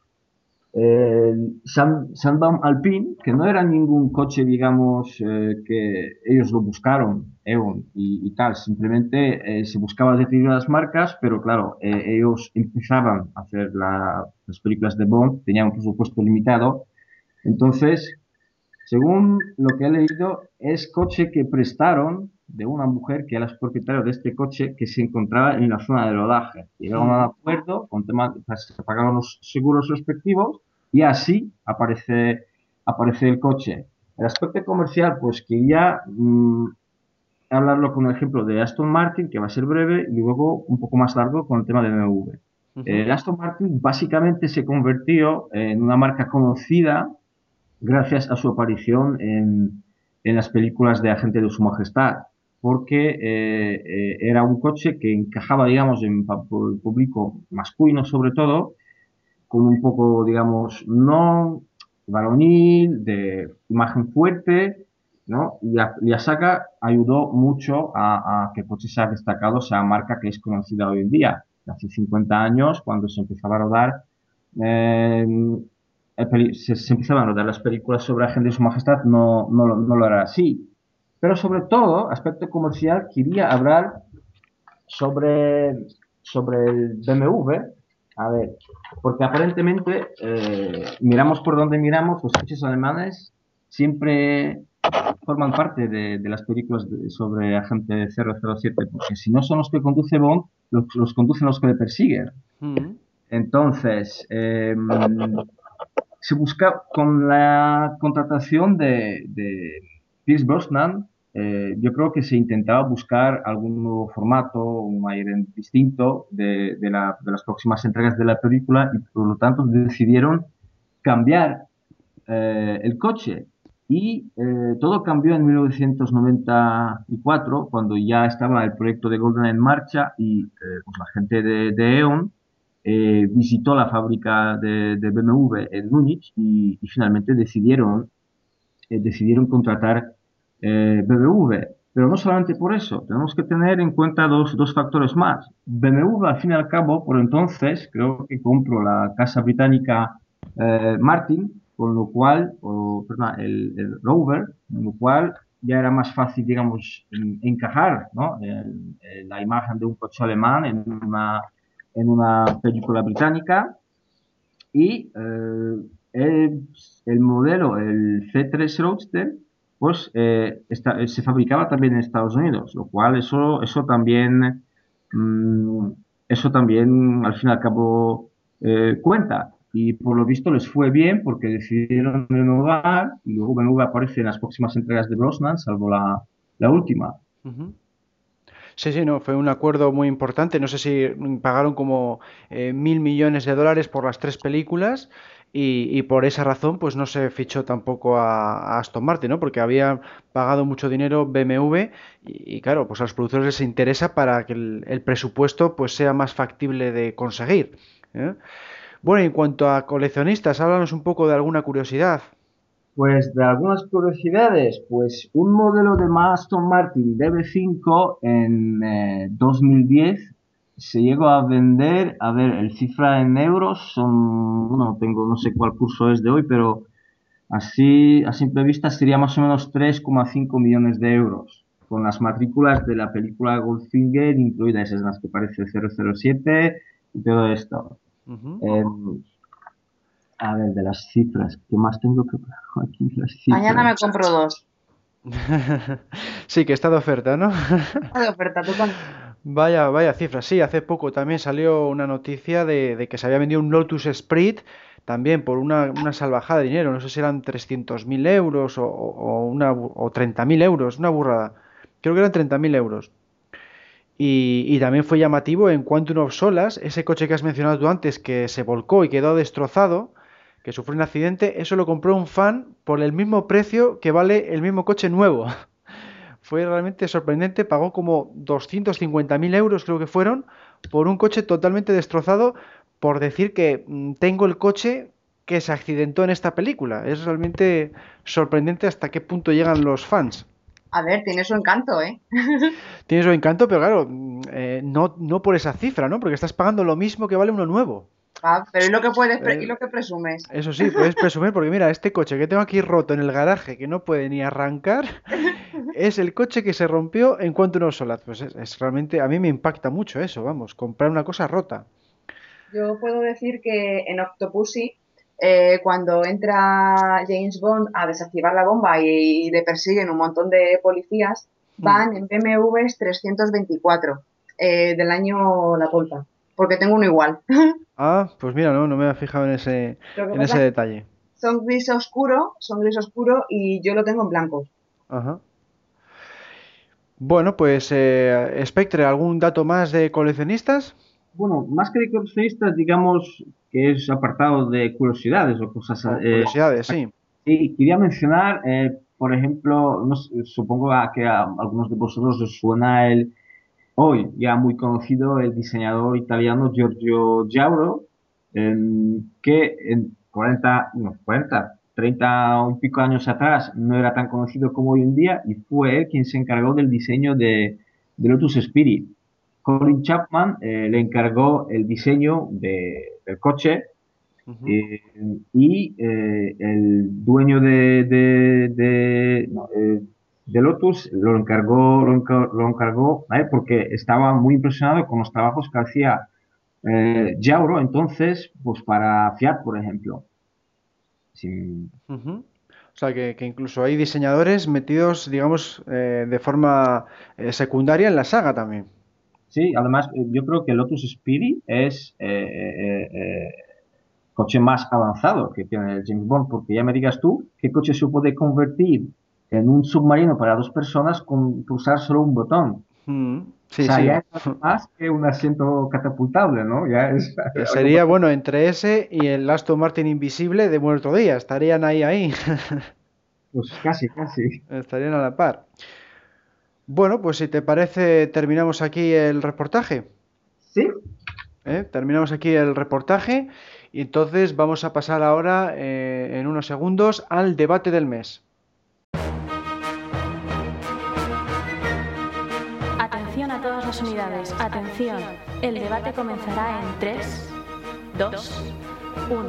el Sandbaum Alpine, que no era ningún coche, digamos, eh, que ellos lo buscaron, Eon y, tal. Simplemente eh, se buscaba determinadas marcas, pero claro, eh, ellos empezaban a hacer las películas de Bond, tenían un presupuesto limitado. Entonces, según lo que he leído, es coche que prestaron de una mujer que era el propietario de este coche que se encontraba en la zona de rodaje. Llegaron a un acuerdo con tema, se pagaron los seguros respectivos y así aparece, aparece el coche. El aspecto comercial, pues quería mm, hablarlo con el ejemplo de Aston Martin, que va a ser breve, y luego un poco más largo con el tema de BMW. El Aston Martin básicamente se convirtió en una marca conocida gracias a su aparición en, en las películas de Agente de Su Majestad, porque eh, eh, era un coche que encajaba, digamos, en el público masculino sobre todo, con un poco, digamos, no varonil, de imagen fuerte, ¿no? Y Yasaka ayudó mucho a, a, que el coche sea destacado, sea marca que es conocida hoy en día. Hace 50 años, cuando se empezaba a rodar, eh, se, se, empezaban a rodar las películas sobre Agente de Su Majestad, no, no, no lo era así. Pero sobre todo, aspecto comercial, quería hablar sobre, sobre el BMW. A ver, porque aparentemente, eh, miramos por donde miramos, los coches alemanes siempre forman parte de, de las películas de, sobre Agente 007, porque si no son los que conduce Bond, los, los conducen los que le persiguen. Mm. Entonces, eh, se busca con la contratación de, de Pierce Brosnan, eh, yo creo que se intentaba buscar algún nuevo formato, un aire distinto de, de, la, de, las próximas entregas de la película y por lo tanto decidieron cambiar eh, el coche. Y eh, todo cambió en 1994, cuando ya estaba el proyecto de Golden en marcha y pues la gente de, de E.ON eh, visitó la fábrica de, de, BMW en Múnich y, y finalmente decidieron, eh, decidieron contratar eh, BMW. Pero no solamente por eso, tenemos que tener en cuenta dos, dos, factores más. BMW, al fin y al cabo, por entonces, creo que compró la casa británica Martin, con lo cual, o, perdón, el, el, Rover, con lo cual ya era más fácil, digamos, encajar ¿no? el, la imagen de un coche alemán en una en una película británica y eh, el, el, modelo, el C3 Roadster, pues eh, está, se fabricaba también en Estados Unidos, lo cual eso, eso también, mmm, eso también al fin y al cabo eh, cuenta. Y por lo visto les fue bien porque decidieron renovar y luego BMW aparece en las próximas entregas de Brosnan, salvo la, la última. Uh -huh. Sí, sí, no, fue un acuerdo muy importante. No sé si pagaron como eh, mil millones de dólares por las tres películas y, y, por esa razón pues no se fichó tampoco a, Aston Martin, ¿no? Porque había pagado mucho dinero BMW y, claro, pues a los productores les interesa para que el, el presupuesto pues sea más factible de conseguir. ¿eh? Bueno, en cuanto a coleccionistas, háblanos un poco de alguna curiosidad. Pues de algunas curiosidades, pues un modelo de Aston Martin DB5 en eh, 2010 se llegó a vender, a ver, el cifra en euros son, no tengo, no sé cuál curso es de hoy, pero así a simple vista sería más o menos 3,5 millones de euros, con las matrículas de la película Goldfinger incluidas, es las que parece 007 y todo esto. Uh -huh. eh, a ver, de las cifras, ¿qué más tengo que aquí? Las cifras. Mañana me compro dos. sí, que está de oferta, ¿no? Está de oferta, total. Vaya, vaya cifras. Sí, hace poco también salió una noticia de, de que se había vendido un Lotus Sprint también por una, una, salvajada de dinero. No sé si eran 300.000 euros o, o, una, o 30.000 euros, una burrada. Creo que eran 30.000 euros. Y, y, también fue llamativo en Quantum of Solas, ese coche que has mencionado tú antes que se volcó y quedó destrozado que sufrió un accidente, eso lo compró un fan por el mismo precio que vale el mismo coche nuevo. Fue realmente sorprendente, pagó como 250.000 euros creo que fueron por un coche totalmente destrozado por decir que mm, tengo el coche que se accidentó en esta película. Es realmente sorprendente hasta qué punto llegan los fans. A ver, tiene su encanto, ¿eh? tiene su encanto, pero claro, mm, eh, no, no por esa cifra, ¿no? Porque estás pagando lo mismo que vale uno nuevo. Ah, pero ¿y lo que puedes ¿y lo que presumes? Eso sí, puedes presumir, porque mira, este coche que tengo aquí roto en el garaje, que no puede ni arrancar, es el coche que se rompió en cuanto a unos solaz. Pues es, realmente, a mí me impacta mucho eso, vamos, comprar una cosa rota. Yo puedo decir que en Octopussy, eh, cuando entra James Bond a desactivar la bomba y, le persiguen un montón de policías, mm. van en BMWs 324 eh, del año La Polta porque tengo uno igual. Ah, pues mira, no, no me he fijado en ese, en ese detalle. Son gris oscuro, son gris oscuro y yo lo tengo en blanco. Ajá. Bueno, pues eh, Spectre, ¿algún dato más de coleccionistas? Bueno, más que de coleccionistas, digamos que es apartado de curiosidades o cosas. Eh, curiosidades, sí. Y quería mencionar, eh, por ejemplo, no, supongo que a algunos de vosotros os suena el hoy ya muy conocido el diseñador italiano Giorgio Giauro, que en 40, no, 40, 30 o un pico años atrás no era tan conocido como hoy en día y fue él quien se encargó del diseño de, Lotus Spirit. Colin Chapman eh, le encargó el diseño del coche eh, y eh, el dueño de, de de Lotus lo encargó, lo encargó, porque estaba muy impresionado con los trabajos que hacía eh, Jauro, entonces, pues para Fiat, por ejemplo. O sea, que, incluso hay diseñadores metidos, digamos, eh, de forma eh, secundaria en la saga también. Sí, además, eh, yo creo que Lotus Speedy es el coche más avanzado que tiene el James Bond, porque ya me digas tú, ¿qué coche se puede convertir en un submarino para dos personas con pulsar solo un botón. Mm, sí, o sea, ya es más que un asiento catapultable, ¿no? Ya es, Sería, bueno, entre ese y el Aston Martin invisible de Muerto Día, estarían ahí, ahí. pues casi, casi. Estarían a la par. Bueno, pues si te parece, terminamos aquí el reportaje. Sí. ¿Eh? Terminamos aquí el reportaje y entonces vamos a pasar ahora, eh, en unos segundos, al debate del mes. Unidades. Atención, el debate comenzará en 3, 2, 1.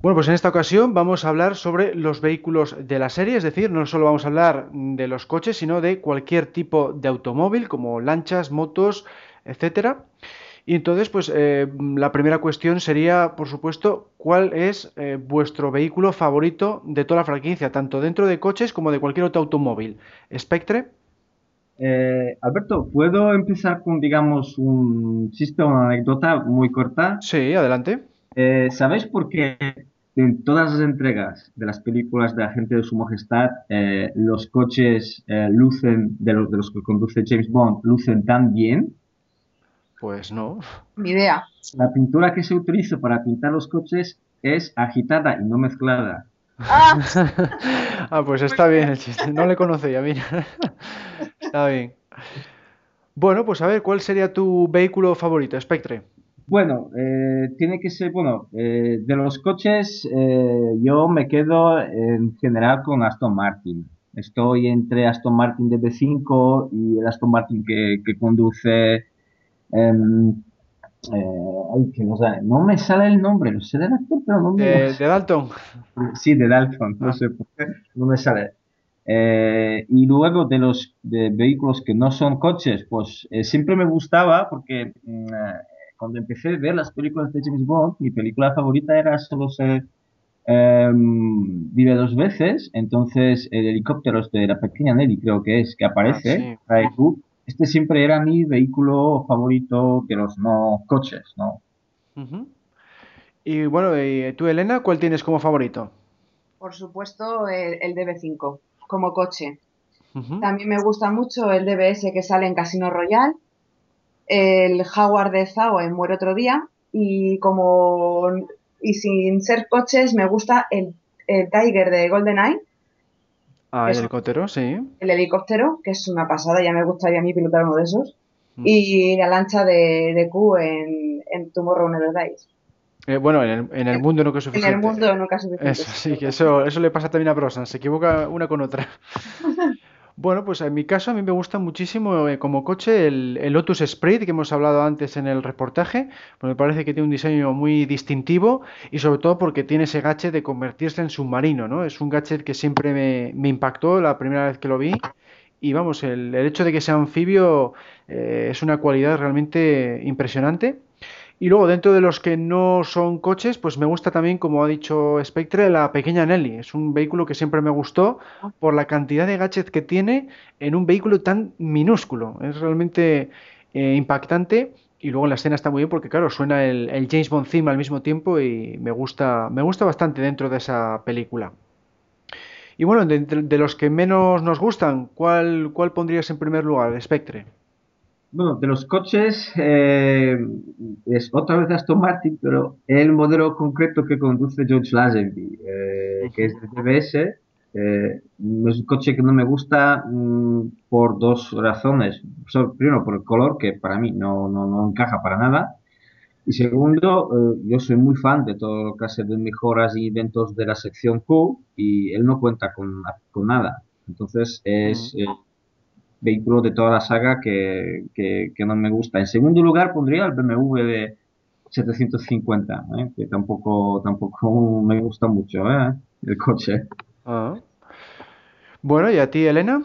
Bueno, pues en esta ocasión vamos a hablar sobre los vehículos de la serie, es decir, no solo vamos a hablar de los coches, sino de cualquier tipo de automóvil, como lanchas, motos, etcétera. Y entonces, pues eh, la primera cuestión sería, por supuesto, ¿cuál es eh, vuestro vehículo favorito de toda la franquicia, tanto dentro de coches como de cualquier otro automóvil? Spectre. Eh, Alberto, ¿puedo empezar con, digamos, un chiste o una anécdota muy corta? Sí, adelante. Eh, ¿Sabéis por qué en todas las entregas de las películas de Agente de Su Majestad eh, los coches lucen, de los, de los que conduce James Bond, lucen tan bien? Pues no. Ni idea. La pintura que se utiliza para pintar los coches es agitada y no mezclada. Ah. ah, pues está bien el chiste. No le conocía, mira. está bien. Bueno, pues a ver, ¿cuál sería tu vehículo favorito, Spectre? Bueno, eh, tiene que ser, bueno, eh, de los coches eh, yo me quedo en general con Aston Martin. Estoy entre Aston Martin DB5 y el Aston Martin que, que conduce em, eh, que no, no, me sale el nombre, no sé del actor, pero no me De, de Dalton. Sí, de Dalton, no ah. sé por qué, no me sale. Eh, y luego de los de vehículos que no son coches, pues eh, siempre me gustaba porque mm, cuando empecé a ver las películas de James Bond, mi película favorita era Solo se em, vive dos veces, entonces el helicóptero este de la pequeña Nelly creo que es, que aparece, ah, este siempre era mi vehículo favorito de los no coches, ¿no? Y bueno, ¿y tú, Elena, cuál tienes como favorito? Por supuesto, el, DB5, como coche. También me gusta mucho el DBS que sale en Casino Royal, el Jaguar de Zao en Muere Otro Día, y como y sin ser coches, me gusta el, el Tiger de GoldenEye, Ah, el helicóptero, sí. El helicóptero, que es una pasada, ya me gustaría a mí pilotar uno de esos. Y la lancha de, de Q en, en Tomorrow Never Dies. Eh, bueno, en el, mundo nunca es suficiente. En el mundo nunca es suficiente. Eso, sí, que eso, eso le pasa también a Brosan, se equivoca una con otra. Bueno, pues en mi caso a mí me gusta muchísimo eh, como coche el, Lotus Sprint que hemos hablado antes en el reportaje, pues me parece que tiene un diseño muy distintivo y sobre todo porque tiene ese gadget de convertirse en submarino, ¿no? Es un gadget que siempre me, me impactó la primera vez que lo vi y vamos, el, el hecho de que sea anfibio eh, es una cualidad realmente impresionante. Y luego, dentro de los que no son coches, pues me gusta también, como ha dicho Spectre, la pequeña Nelly. Es un vehículo que siempre me gustó por la cantidad de gadgets que tiene en un vehículo tan minúsculo. Es realmente eh, impactante. Y luego en la escena está muy bien porque, claro, suena el, James Bond theme al mismo tiempo y me gusta, me gusta bastante dentro de esa película. Y bueno, de, los que menos nos gustan, ¿cuál, cuál pondrías en primer lugar, Spectre? Bueno, de los coches eh, es otra vez Aston Martin, pero el modelo concreto que conduce George Lazenby, eh, que es el DBS. Eh, es un coche que no me gusta mm, por dos razones. primero, por el color, que para mí no, no, no encaja para nada. Y segundo, yo soy muy fan de todo lo que hace de mejoras y eventos de la sección Q y él no cuenta con, con nada. Entonces es vehículo de toda la saga que, no me gusta. En segundo lugar pondría el BMW de 750, ¿eh? que tampoco, tampoco me gusta mucho ¿eh? el coche. Ah. Bueno, ¿y a ti, Elena?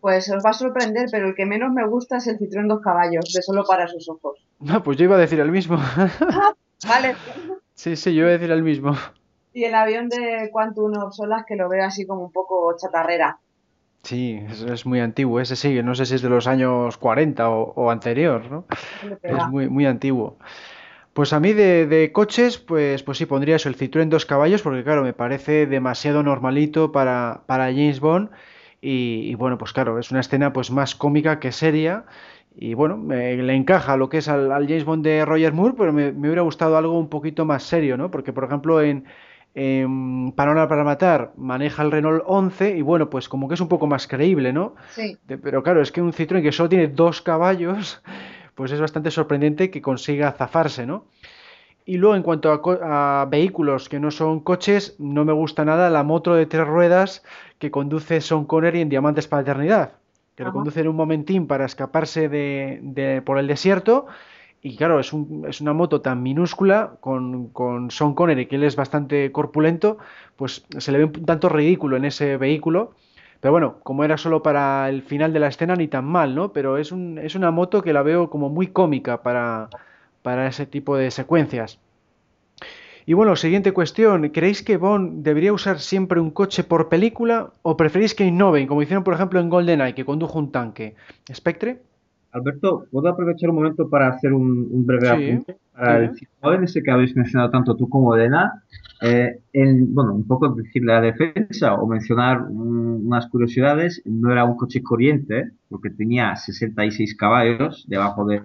Pues os va a sorprender, pero el que menos me gusta es el Citroën dos caballos, de solo para sus ojos. No, pues yo iba a decir el mismo. vale. Sí, sí, yo iba a decir el mismo. Y el avión de Quantum of Solas que lo veo así como un poco chatarrera. Sí, es, muy antiguo. Ese sí, no sé si es de los años 40 o, anterior, ¿no? Es muy, muy antiguo. Pues a mí de, coches, pues, pues sí, pondría eso, el Citroën dos caballos, porque claro, me parece demasiado normalito para, para James Bond. Y, bueno, pues claro, es una escena pues más cómica que seria. Y bueno, me, le encaja lo que es al, James Bond de Roger Moore, pero me, me hubiera gustado algo un poquito más serio, ¿no? Porque, por ejemplo, en, eh, Parola para Matar maneja el Renault 11 y bueno, pues como que es un poco más creíble, ¿no? Sí. pero claro, es que un Citroën que solo tiene dos caballos, pues es bastante sorprendente que consiga zafarse, ¿no? Y luego en cuanto a, vehículos que no son coches, no me gusta nada la moto de tres ruedas que conduce Sean Connery en Diamantes para la Eternidad, que lo conduce en un momentín para escaparse de, por el desierto y claro, es, un, es una moto tan minúscula con, con Sean Connery, que él es bastante corpulento, pues se le ve un tanto ridículo en ese vehículo. Pero bueno, como era solo para el final de la escena, ni tan mal, ¿no? Pero es, un, es una moto que la veo como muy cómica para, para ese tipo de secuencias. Y bueno, siguiente cuestión. ¿Creéis que Bond debería usar siempre un coche por película o preferís que innoven, como hicieron por ejemplo en GoldenEye, que condujo un tanque? ¿Spectre? Alberto, ¿puedo aprovechar un momento para hacer un, breve apunte? Para el en ese que habéis mencionado tanto tú como Elena, eh, bueno, un poco decir la defensa o mencionar unas curiosidades, no era un coche corriente, porque tenía 66 caballos debajo de,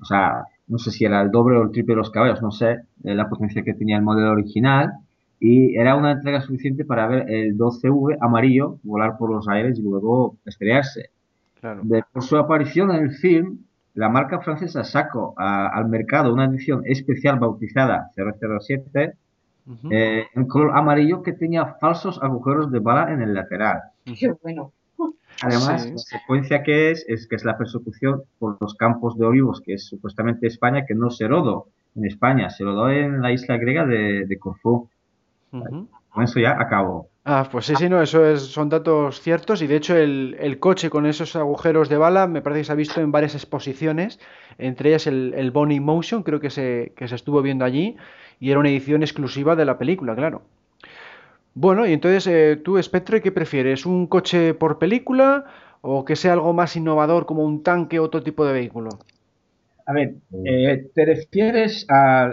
o sea, no sé si era el doble o el triple de los caballos, no sé, la potencia que tenía el modelo original, y era una entrega suficiente para ver el 12V amarillo volar por los aires y luego estrellarse. De, por su aparición en el film, la marca francesa sacó al mercado una edición especial bautizada 007 eh, en color amarillo que tenía falsos agujeros de bala en el lateral. Qué bueno. Además, la secuencia que es, es que es la persecución por los campos de olivos, que es supuestamente España, que no se rodó en España, se rodó en la isla griega de, de Corfú. Con eso ya acabó. Ah, pues sí, sí, no, eso es, son datos ciertos y de hecho el, coche con esos agujeros de bala me parece que se ha visto en varias exposiciones, entre ellas el, el Bonnie Motion, creo que se, que se estuvo viendo allí y era una edición exclusiva de la película, claro. Bueno, y entonces eh, tú, Spectre, ¿qué prefieres? ¿Un coche por película o que sea algo más innovador como un tanque o otro tipo de vehículo? A ver, eh, ¿te refieres a,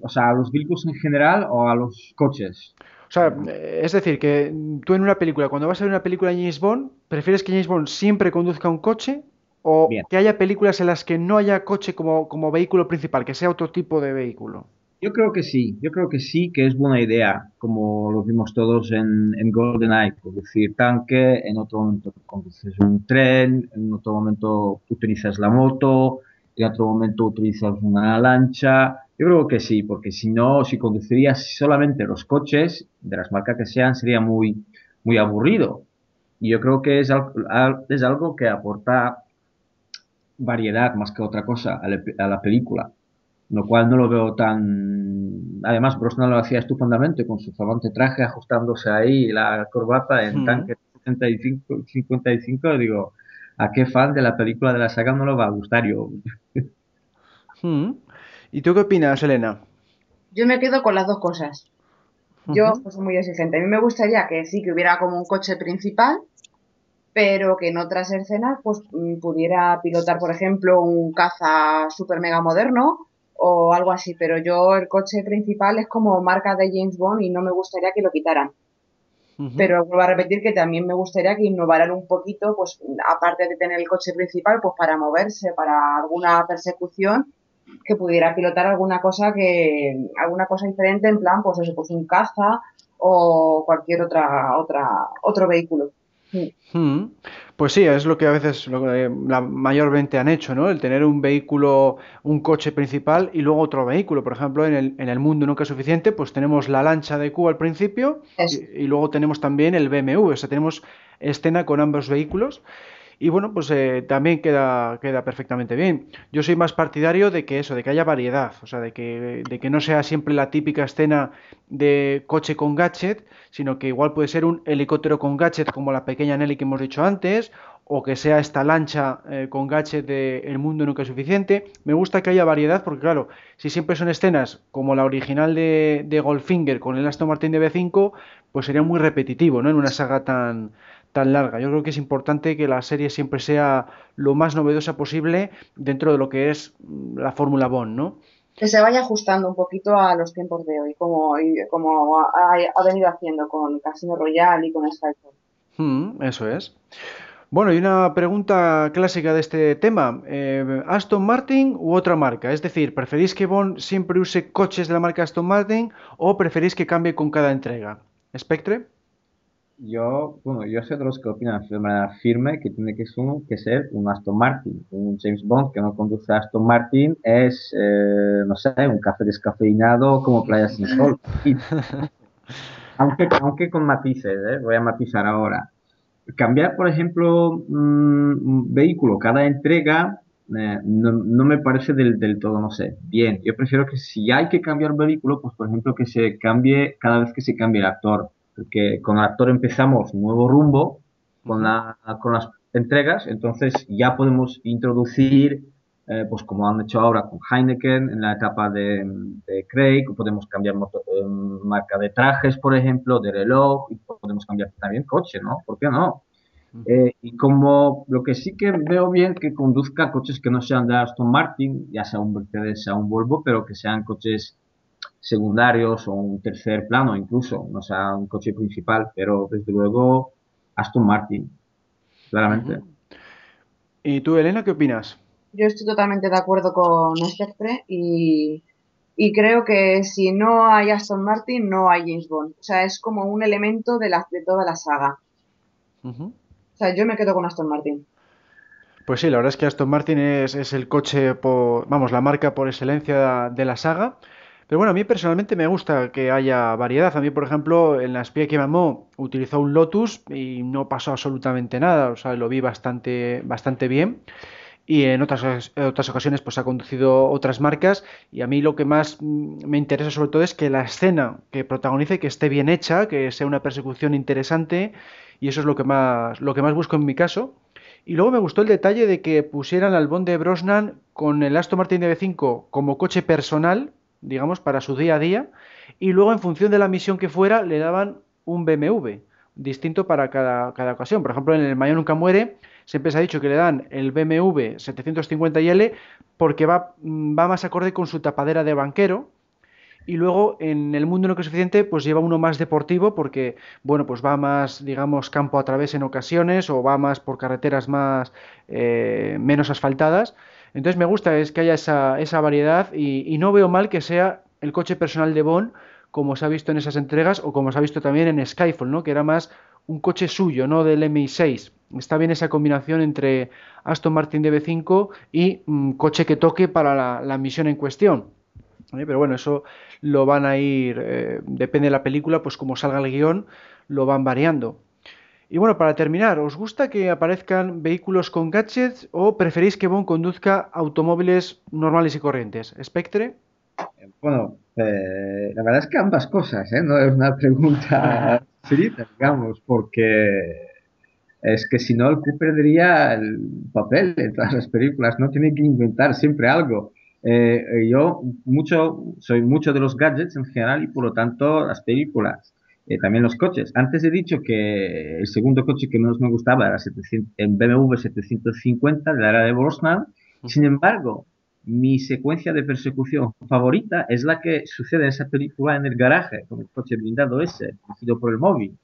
o sea, a los vehículos en general o a los coches? O sea, es decir, que tú en una película, cuando vas a ver una película de James Bond, ¿prefieres que James Bond siempre conduzca un coche? ¿O que haya películas en las que no haya coche como, como vehículo principal, que sea otro tipo de vehículo? Yo creo que sí, yo creo que sí, que es buena idea, como lo vimos todos en, en GoldenEye, conducir tanque, en otro momento conduces un tren, en otro momento utilizas la moto, en otro momento utilizas una lancha, Yo creo que sí, porque si no, si conducirías solamente los coches, de las marcas que sean, sería muy, muy aburrido. Y yo creo que es, es algo que aporta variedad más que otra cosa a la, película. Lo cual no lo veo tan... Además, Brosnan lo hacía estupendamente con su flamante traje, ajustándose ahí la corbata en hmm. tanque 75, 55. Digo, ¿a qué fan de la película de la saga no lo va a gustar yo? Hmm. ¿Y tú qué opinas, Elena? Yo me quedo con las dos cosas. Yo pues, soy muy exigente. A mí me gustaría que sí, que hubiera como un coche principal, pero que en otras escenas pues mm, pudiera pilotar, por ejemplo, un caza super mega moderno o algo así. Pero yo el coche principal es como marca de James Bond y no me gustaría que lo quitaran. Pero vuelvo a repetir que también me gustaría que innovaran un poquito, pues aparte de tener el coche principal, pues para moverse, para alguna persecución, que pudiera pilotar alguna cosa que alguna cosa diferente en plan pues eso pues un caza o cualquier otra otra otro vehículo hmm. Pues sí, es lo que a veces lo que la mayormente han hecho, ¿no? El tener un vehículo, un coche principal y luego otro vehículo. Por ejemplo, en el, en el mundo nunca es suficiente, pues tenemos la lancha de Q al principio y, y, luego tenemos también el BMW. O sea, tenemos escena con ambos vehículos y bueno, pues eh, también queda, queda perfectamente bien. Yo soy más partidario de que eso, de que haya variedad, o sea, de que, de que no sea siempre la típica escena de coche con gadget, sino que igual puede ser un helicóptero con gadget como la pequeña Nelly que hemos dicho antes, o que sea esta lancha eh, con gadget de El mundo nunca es suficiente. Me gusta que haya variedad porque claro, si siempre son escenas como la original de, de Goldfinger con el Aston Martin de B5, pues sería muy repetitivo, ¿no? En una saga tan, tan larga. Yo creo que es importante que la serie siempre sea lo más novedosa posible dentro de lo que es mm, la Fórmula Bond, ¿no? Que se vaya ajustando un poquito a los tiempos de hoy, como, como ha, venido haciendo con Casino Royale y con Skyfall. Mm, eso es. Bueno, y una pregunta clásica de este tema. Eh, ¿Aston Martin u otra marca? Es decir, ¿preferís que Bond siempre use coches de la marca Aston Martin o preferís que cambie con cada entrega? ¿Spectre? Yo, bueno, yo soy de los que opinan de manera firme que tiene que, que ser un Aston Martin. Un James Bond que no conduce a Aston Martin es, eh, no sé, un café descafeinado como Playa Sin Sol. aunque, aunque con matices, ¿eh? voy a matizar ahora. Cambiar, por ejemplo, un vehículo cada entrega eh, no, no, me parece del, del, todo, no sé, bien. Yo prefiero que si hay que cambiar vehículo, pues por ejemplo que se cambie cada vez que se cambie el actor porque con actor empezamos nuevo rumbo con, la, con las entregas, entonces ya podemos introducir, eh, pues como han hecho ahora con Heineken en la etapa de, de Craig, podemos cambiar eh, marca de trajes, por ejemplo, de reloj, y podemos cambiar también coche, ¿no? ¿Por qué no? Eh, y como lo que sí que veo bien que conduzca coches que no sean de Aston Martin, ya sea un Mercedes, sea un Volvo, pero que sean coches secundarios o un tercer plano incluso, no sea un coche principal, pero desde luego Aston Martin, claramente. ¿Y tú, Elena, qué opinas? Yo estoy totalmente de acuerdo con Spectre y, y creo que si no hay Aston Martin, no hay James Bond. O sea, es como un elemento de, la, de toda la saga. O sea, yo me quedo con Aston Martin. Pues sí, la verdad es que Aston Martin es, es el coche, por, vamos, la marca por excelencia de la saga. Pero bueno, a mí personalmente me gusta que haya variedad. A mí, por ejemplo, en la espía que mamó utilizó un Lotus y no pasó absolutamente nada. O sea, lo vi bastante, bastante bien. Y en otras, otras ocasiones pues ha conducido otras marcas y a mí lo que más me interesa sobre todo es que la escena que protagonice que esté bien hecha, que sea una persecución interesante y eso es lo que más, lo que más busco en mi caso. Y luego me gustó el detalle de que pusieran al Bond de Brosnan con el Aston Martin DB5 como coche personal digamos, para su día a día, y luego en función de la misión que fuera le daban un BMW distinto para cada, cada ocasión. Por ejemplo, en el Mayo Nunca Muere siempre se ha dicho que le dan el BMW 750IL porque va, va más acorde con su tapadera de banquero, y luego en el mundo no que es suficiente pues lleva uno más deportivo porque bueno pues va más digamos campo a través en ocasiones o va más por carreteras más eh, menos asfaltadas entonces me gusta es que haya esa, esa variedad y, no veo mal que sea el coche personal de Bond como se ha visto en esas entregas o como se ha visto también en Skyfall, ¿no? que era más un coche suyo, no del MI6. Está bien esa combinación entre Aston Martin DB5 y mm, coche que toque para la, misión en cuestión. Pero bueno, eso lo van a ir, eh, depende de la película, pues como salga el guion, lo van variando. Y bueno, para terminar, ¿os gusta que aparezcan vehículos con gadgets o preferís que Bond conduzca automóviles normales y corrientes? ¿Spectre? Bueno, eh, la verdad es que ambas cosas, ¿eh? No es una pregunta frita, digamos, porque es que si no, el Q perdería el papel en todas las películas, no tiene que inventar siempre algo. Eh, yo mucho, soy mucho de los gadgets en general y por lo tanto las películas. Eh, también los coches. Antes he dicho que el segundo coche que menos me gustaba era el BMW 750 de la era de Brosnan. Sin embargo, mi secuencia de persecución favorita es la que sucede en esa película en el garaje, con el coche blindado ese, dirigido por el móvil.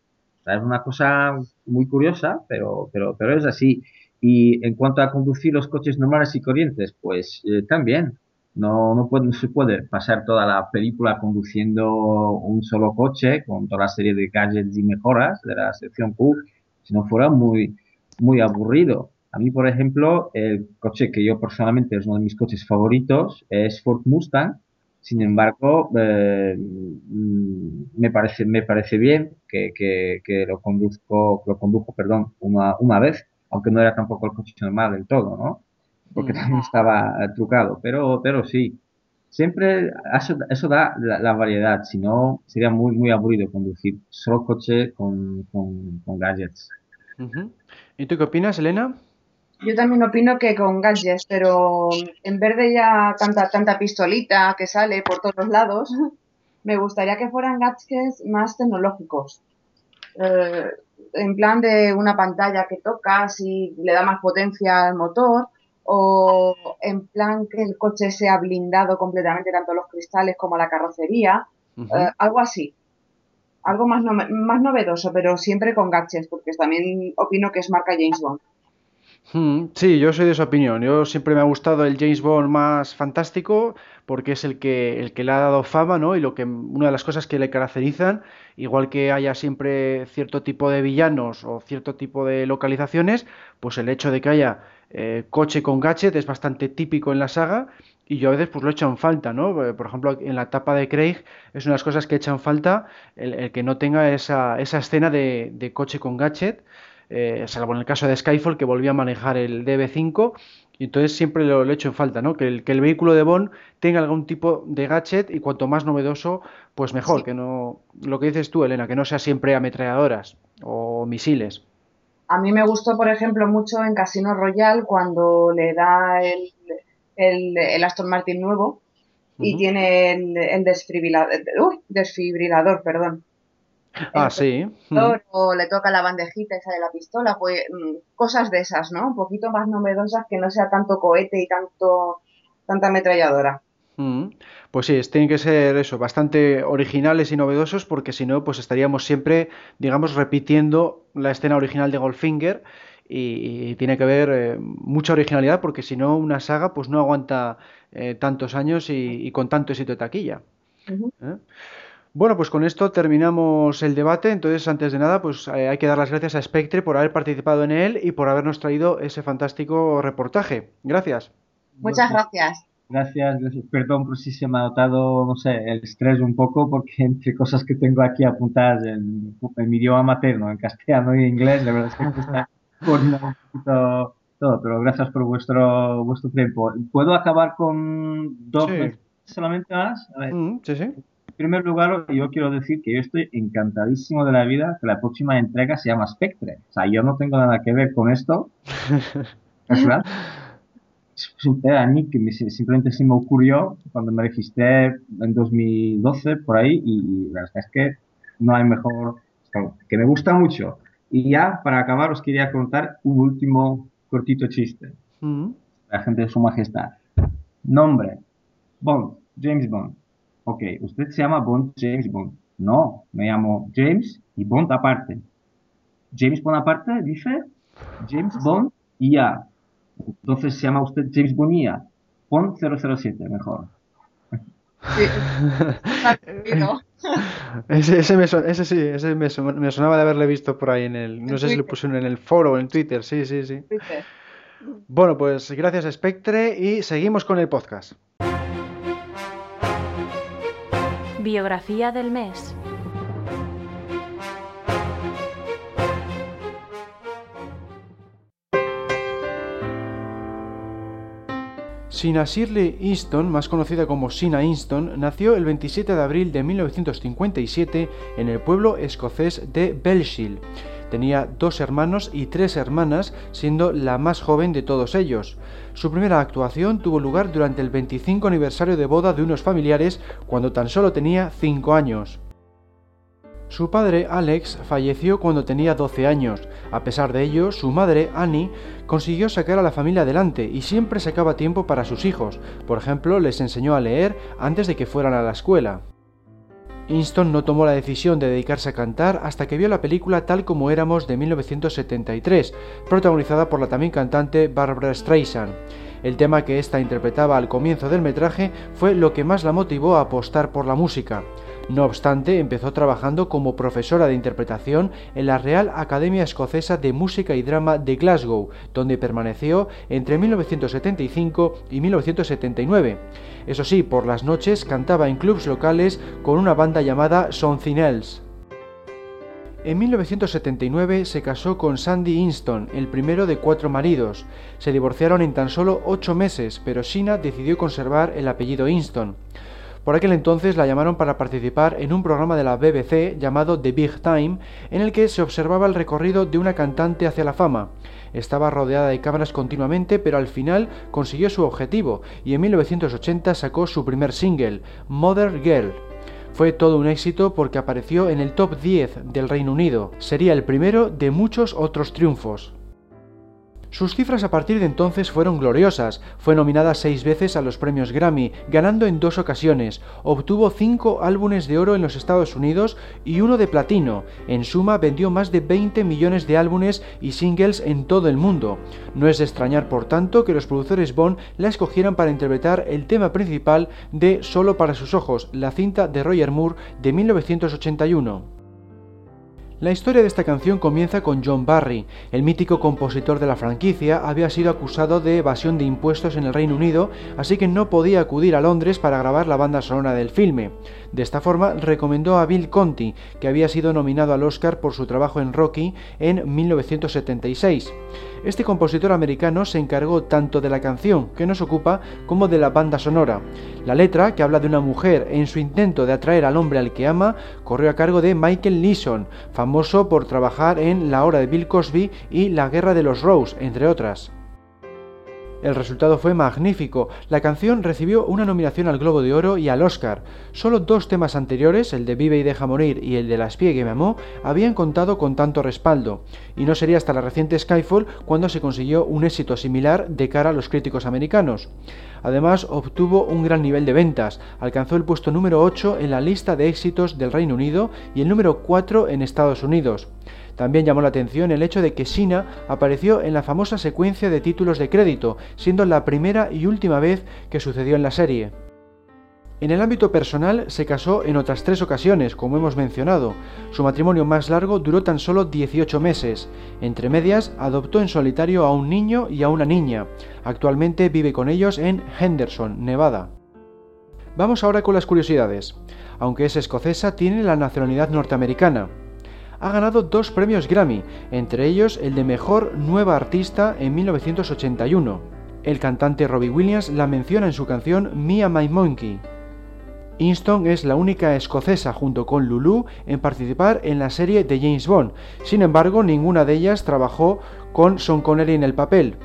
es una cosa muy curiosa, pero, pero, pero es así. Y en cuanto a conducir los coches normales y corrientes, pues eh, también. No, no, puede, se puede pasar toda la película conduciendo un solo coche con toda la serie de gadgets y mejoras de la sección Q, si no fuera muy, muy aburrido. A mí, por ejemplo, el coche que yo personalmente es uno de mis coches favoritos es Ford Mustang. Sin embargo, eh, me parece me parece bien que, que, que lo conduzco lo condujo, perdón, una, una vez, aunque no era tampoco el coche normal del todo, ¿no? Porque también estaba trucado, pero, pero sí. Siempre eso, eso da la, variedad, si no sería muy, muy aburrido conducir solo coche con, con, gadgets. ¿Y tú qué opinas, Elena? Yo también opino que con gadgets, pero en vez de ya tanta, tanta pistolita que sale por todos lados, me gustaría que fueran gadgets más tecnológicos. Eh, en plan de una pantalla que tocas y le da más potencia al motor, o en plan que el coche sea blindado completamente, tanto los cristales como la carrocería, eh, algo así. Algo más, más novedoso, pero siempre con gadgets, porque también opino que es marca James Bond. Hmm, sí, yo soy de esa opinión. Yo siempre me ha gustado el James Bond más fantástico porque es el que, el que le ha dado fama, ¿no? Y lo que, una de las cosas que le caracterizan, igual que haya siempre cierto tipo de villanos o cierto tipo de localizaciones, pues el hecho de que haya eh, coche con gadget es bastante típico en la saga y yo a veces pues lo echan falta, ¿no? Eh, por ejemplo, en la etapa de Craig es una de las cosas que echan falta el, que no tenga esa, esa escena de, coche con gadget, eh, salvo en el caso de Skyfall que volvía a manejar el DB5 y entonces siempre lo, lo echo en falta, ¿no? Que el, que el vehículo de Bond tenga algún tipo de gadget y cuanto más novedoso, pues mejor, que no, lo que dices tú, Elena, que no sea siempre ametralladoras o misiles. A mí me gustó, por ejemplo, mucho en Casino Royale cuando le da el, el, Aston Martin nuevo y tiene el, el desfibrilador, perdón. Ah, sí. O le toca la bandejita esa de la pistola, pues mm, cosas de esas, ¿no? Un poquito más novedosas que no sea tanto cohete y tanto tanta ametralladora. Pues sí, tienen que ser eso, bastante originales y novedosos, porque si no, pues estaríamos siempre, digamos, repitiendo la escena original de Goldfinger y, tiene que haber eh, mucha originalidad, porque si no, una saga pues no aguanta eh, tantos años y, con tanto éxito de taquilla. ¿Eh? Bueno, pues con esto terminamos el debate. Entonces, antes de nada, pues hay que dar las gracias a Spectre por haber participado en él y por habernos traído ese fantástico reportaje. Gracias. Muchas gracias. Gracias, Perdón por si se me ha notado, no sé, el estrés un poco, porque entre cosas que tengo aquí apuntadas en, mi idioma materno, en castellano y inglés, la verdad es que está coordinando un poquito todo, pero gracias por vuestro, vuestro tiempo. ¿Puedo acabar con dos solamente más? Mm, sí, sí. En primer lugar, yo quiero decir que yo estoy encantadísimo de la vida que la próxima entrega se llama Spectre. O sea, yo no tengo nada que ver con esto. ¿Es verdad? a mí que simplemente se me ocurrió cuando me registré en 2012 por ahí y, la verdad es que no hay mejor que me gusta mucho y ya para acabar os quería contar un último cortito chiste mm. la gente de su majestad nombre Bond James Bond ok usted se llama Bond James Bond no me llamo James y Bond aparte James Bond aparte dice James Bond y ya entonces se llama usted James Bonilla. Pon 007 mejor. ese, ese, me ese sí, ese me, sonaba de haberle visto por ahí en el. No sé si lo pusieron en el foro o en Twitter, sí, sí, sí. Bueno, pues gracias Spectre y seguimos con el podcast. Biografía del mes. Sina Shirley Easton, más conocida como Sina Easton, nació el 27 de abril de 1957 en el pueblo escocés de Bellshill. Tenía dos hermanos y tres hermanas, siendo la más joven de todos ellos. Su primera actuación tuvo lugar durante el 25 aniversario de boda de unos familiares cuando tan solo tenía 5 años. Su padre, Alex, falleció cuando tenía 12 años. A pesar de ello, su madre, Annie, consiguió sacar a la familia adelante y siempre sacaba tiempo para sus hijos. Por ejemplo, les enseñó a leer antes de que fueran a la escuela. Inston no tomó la decisión de dedicarse a cantar hasta que vio la película Tal como éramos de 1973, protagonizada por la también cantante Barbara Streisand. El tema que ésta interpretaba al comienzo del metraje fue lo que más la motivó a apostar por la música. No obstante, empezó trabajando como profesora de interpretación en la Real Academia Escocesa de Música y Drama de Glasgow, donde permaneció entre 1975 y 1979. Eso sí, por las noches cantaba en clubs locales con una banda llamada Something Else. En 1979 se casó con Sandy Inston, el primero de cuatro maridos. Se divorciaron en tan solo ocho meses, pero Sina decidió conservar el apellido Inston. Por aquel entonces la llamaron para participar en un programa de la BBC llamado The Big Time, en el que se observaba el recorrido de una cantante hacia la fama. Estaba rodeada de cámaras continuamente, pero al final consiguió su objetivo y en 1980 sacó su primer single, Mother Girl. Fue todo un éxito porque apareció en el top 10 del Reino Unido. Sería el primero de muchos otros triunfos. Sus cifras a partir de entonces fueron gloriosas. Fue nominada seis veces a los premios Grammy, ganando en dos ocasiones. Obtuvo cinco álbumes de oro en los Estados Unidos y uno de platino. En suma, vendió más de 20 millones de álbumes y singles en todo el mundo. No es de extrañar, por tanto, que los productores Bond la escogieran para interpretar el tema principal de Solo para sus ojos, la cinta de Roger Moore de 1981. La historia de esta canción comienza con John Barry. El mítico compositor de la franquicia había sido acusado de evasión de impuestos en el Reino Unido, así que no podía acudir a Londres para grabar la banda sonora del filme. De esta forma, recomendó a Bill Conti, que había sido nominado al Oscar por su trabajo en Rocky en 1976. Este compositor americano se encargó tanto de la canción que nos ocupa como de la banda sonora. La letra, que habla de una mujer en su intento de atraer al hombre al que ama, corrió a cargo de Michael Leeson, famoso por trabajar en La Hora de Bill Cosby y La Guerra de los Rose, entre otras. El resultado fue magnífico. La canción recibió una nominación al Globo de Oro y al Oscar. Solo dos temas anteriores, el de Vive y deja morir y el de La espía que me amó, habían contado con tanto respaldo. Y no sería hasta la reciente Skyfall cuando se consiguió un éxito similar de cara a los críticos americanos. Además, obtuvo un gran nivel de ventas. Alcanzó el puesto número 8 en la lista de éxitos del Reino Unido y el número 4 en Estados Unidos. También llamó la atención el hecho de que Sina apareció en la famosa secuencia de títulos de crédito, siendo la primera y última vez que sucedió en la serie. En el ámbito personal se casó en otras tres ocasiones, como hemos mencionado. Su matrimonio más largo duró tan solo 18 meses. Entre medias, adoptó en solitario a un niño y a una niña. Actualmente vive con ellos en Henderson, Nevada. Vamos ahora con las curiosidades. Aunque es escocesa, tiene la nacionalidad norteamericana ha ganado dos premios Grammy, entre ellos el de Mejor Nueva Artista en 1981. El cantante Robbie Williams la menciona en su canción Me and My Monkey. Inston es la única escocesa junto con Lulu en participar en la serie de James Bond. Sin embargo, ninguna de ellas trabajó con Sean Connery en el papel.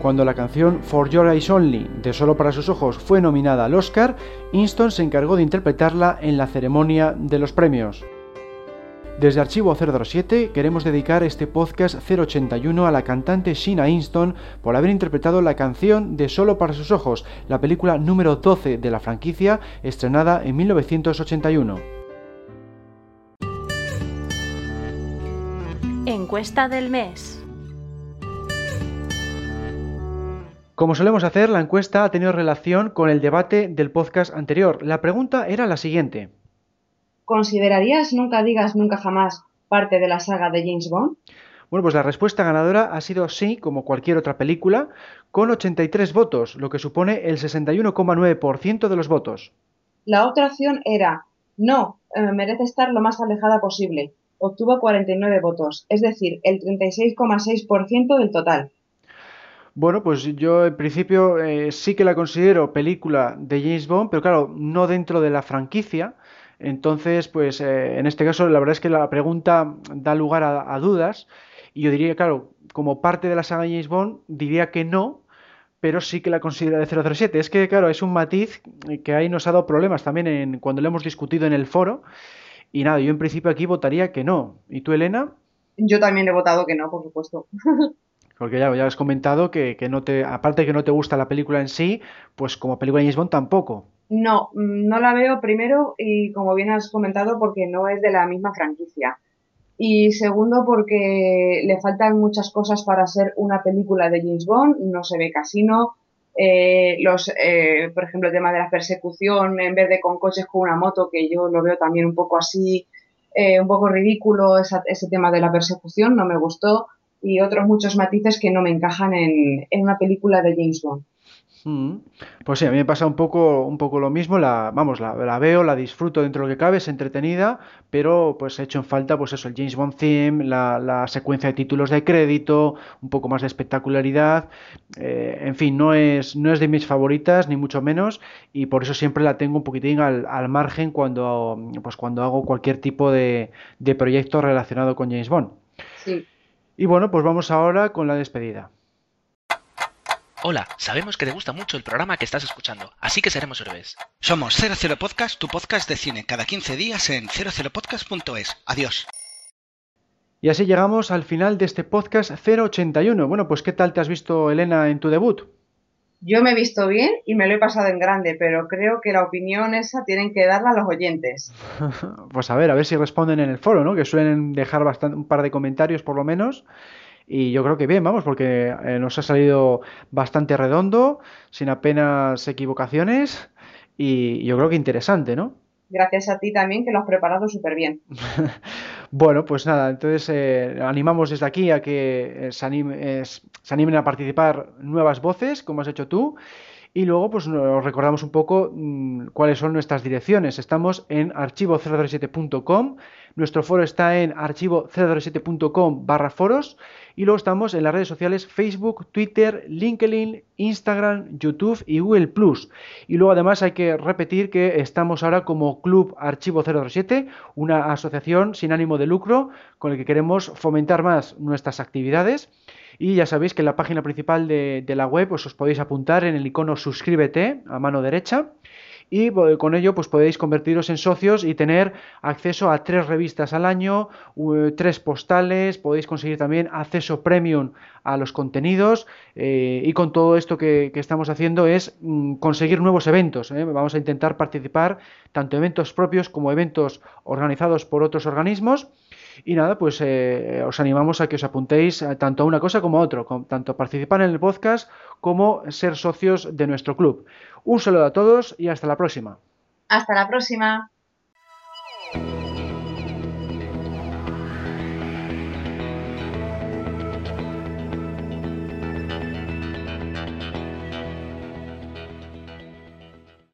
Cuando la canción For Your Eyes Only de Solo para sus ojos fue nominada al Oscar, Inston se encargó de interpretarla en la ceremonia de los premios. Desde Archivo 007 queremos dedicar este podcast 081 a la cantante Sheena Inston por haber interpretado la canción de Solo para sus ojos, la película número 12 de la franquicia, estrenada en 1981. Encuesta del mes. Como solemos hacer, la encuesta ha tenido relación con el debate del podcast anterior. La pregunta era la siguiente. ¿Considerarías Nunca digas nunca jamás parte de la saga de James Bond? Bueno, pues la respuesta ganadora ha sido sí, como cualquier otra película, con 83 votos, lo que supone el 61,9% de los votos. La otra opción era No, eh, merece estar lo más alejada posible. Obtuvo 49 votos, es decir, el 36,6% del total. Bueno, pues yo en principio eh, sí que la considero película de James Bond, pero claro, no dentro de la franquicia. Entonces, pues eh, en este caso la verdad es que la pregunta da lugar a, dudas. Y yo diría, claro, como parte de la saga James Bond, diría que no, pero sí que la considero de 007. Es que, claro, es un matiz que ahí nos ha dado problemas también en, cuando lo hemos discutido en el foro. Y nada, yo en principio aquí votaría que no. ¿Y tú, Elena? Yo también he votado que no, por supuesto. Porque ya, ya has comentado que, que, no te, aparte de que no te gusta la película en sí, pues como película de James Bond tampoco. No, no la veo primero y como bien has comentado porque no es de la misma franquicia. Y segundo porque le faltan muchas cosas para ser una película de James Bond, no se ve casino, eh, los, eh, por ejemplo, el tema de la persecución en vez de con coches con una moto, que yo lo veo también un poco así, eh, un poco ridículo ese tema de la persecución, no me gustó, y otros muchos matices que no me encajan en, en una película de James Bond. Mm. Pues sí, a mí me pasa un poco, un poco lo mismo. La, vamos, la, la, veo, la disfruto dentro de lo que cabe, es entretenida, pero pues he hecho en falta, pues eso, el James Bond theme, la, la secuencia de títulos de crédito, un poco más de espectacularidad. Eh, en fin, no es, no es de mis favoritas, ni mucho menos, y por eso siempre la tengo un poquitín al, al margen cuando, pues cuando hago cualquier tipo de, de proyecto relacionado con James Bond. Sí. Y bueno, pues vamos ahora con la despedida. Hola, sabemos que te gusta mucho el programa que estás escuchando, así que seremos héroes. Somos 00 Podcast, tu podcast de cine, cada 15 días en 00podcast.es. Adiós. Y así llegamos al final de este podcast 081. Bueno, pues ¿qué tal te has visto, Elena, en tu debut? Yo me he visto bien y me lo he pasado en grande, pero creo que la opinión esa tienen que darla los oyentes. pues a ver, a ver si responden en el foro, ¿no? Que suelen dejar bastante, un par de comentarios por lo menos. Y yo creo que bien, vamos, porque eh, nos ha salido bastante redondo, sin apenas equivocaciones, y yo creo que interesante, ¿no? Gracias a ti también, que lo has preparado súper bien. bueno, pues nada, entonces eh, animamos desde aquí a que eh, se, anime, eh, se animen a participar nuevas voces, como has hecho tú. Y luego, pues nos recordamos un poco mmm, cuáles son nuestras direcciones. Estamos en archivo037.com, nuestro foro está en archivo037.com barra foros y luego estamos en las redes sociales Facebook, Twitter, LinkedIn, Instagram, YouTube y Google Plus. Y luego además hay que repetir que estamos ahora como Club Archivo 037, una asociación sin ánimo de lucro con el que queremos fomentar más nuestras actividades y ya sabéis que en la página principal de, de la web pues, os podéis apuntar en el icono suscríbete a mano derecha y con ello pues podéis convertiros en socios y tener acceso a tres revistas al año, tres postales, podéis conseguir también acceso premium a los contenidos eh, y con todo esto que, que estamos haciendo es mm, conseguir nuevos eventos. ¿eh? Vamos a intentar participar tanto eventos propios como eventos organizados por otros organismos y nada, pues eh, os animamos a que os apuntéis a, tanto a una cosa como a con, tanto participar en el podcast como ser socios de nuestro club. Un saludo a todos y hasta la próxima. Hasta la próxima.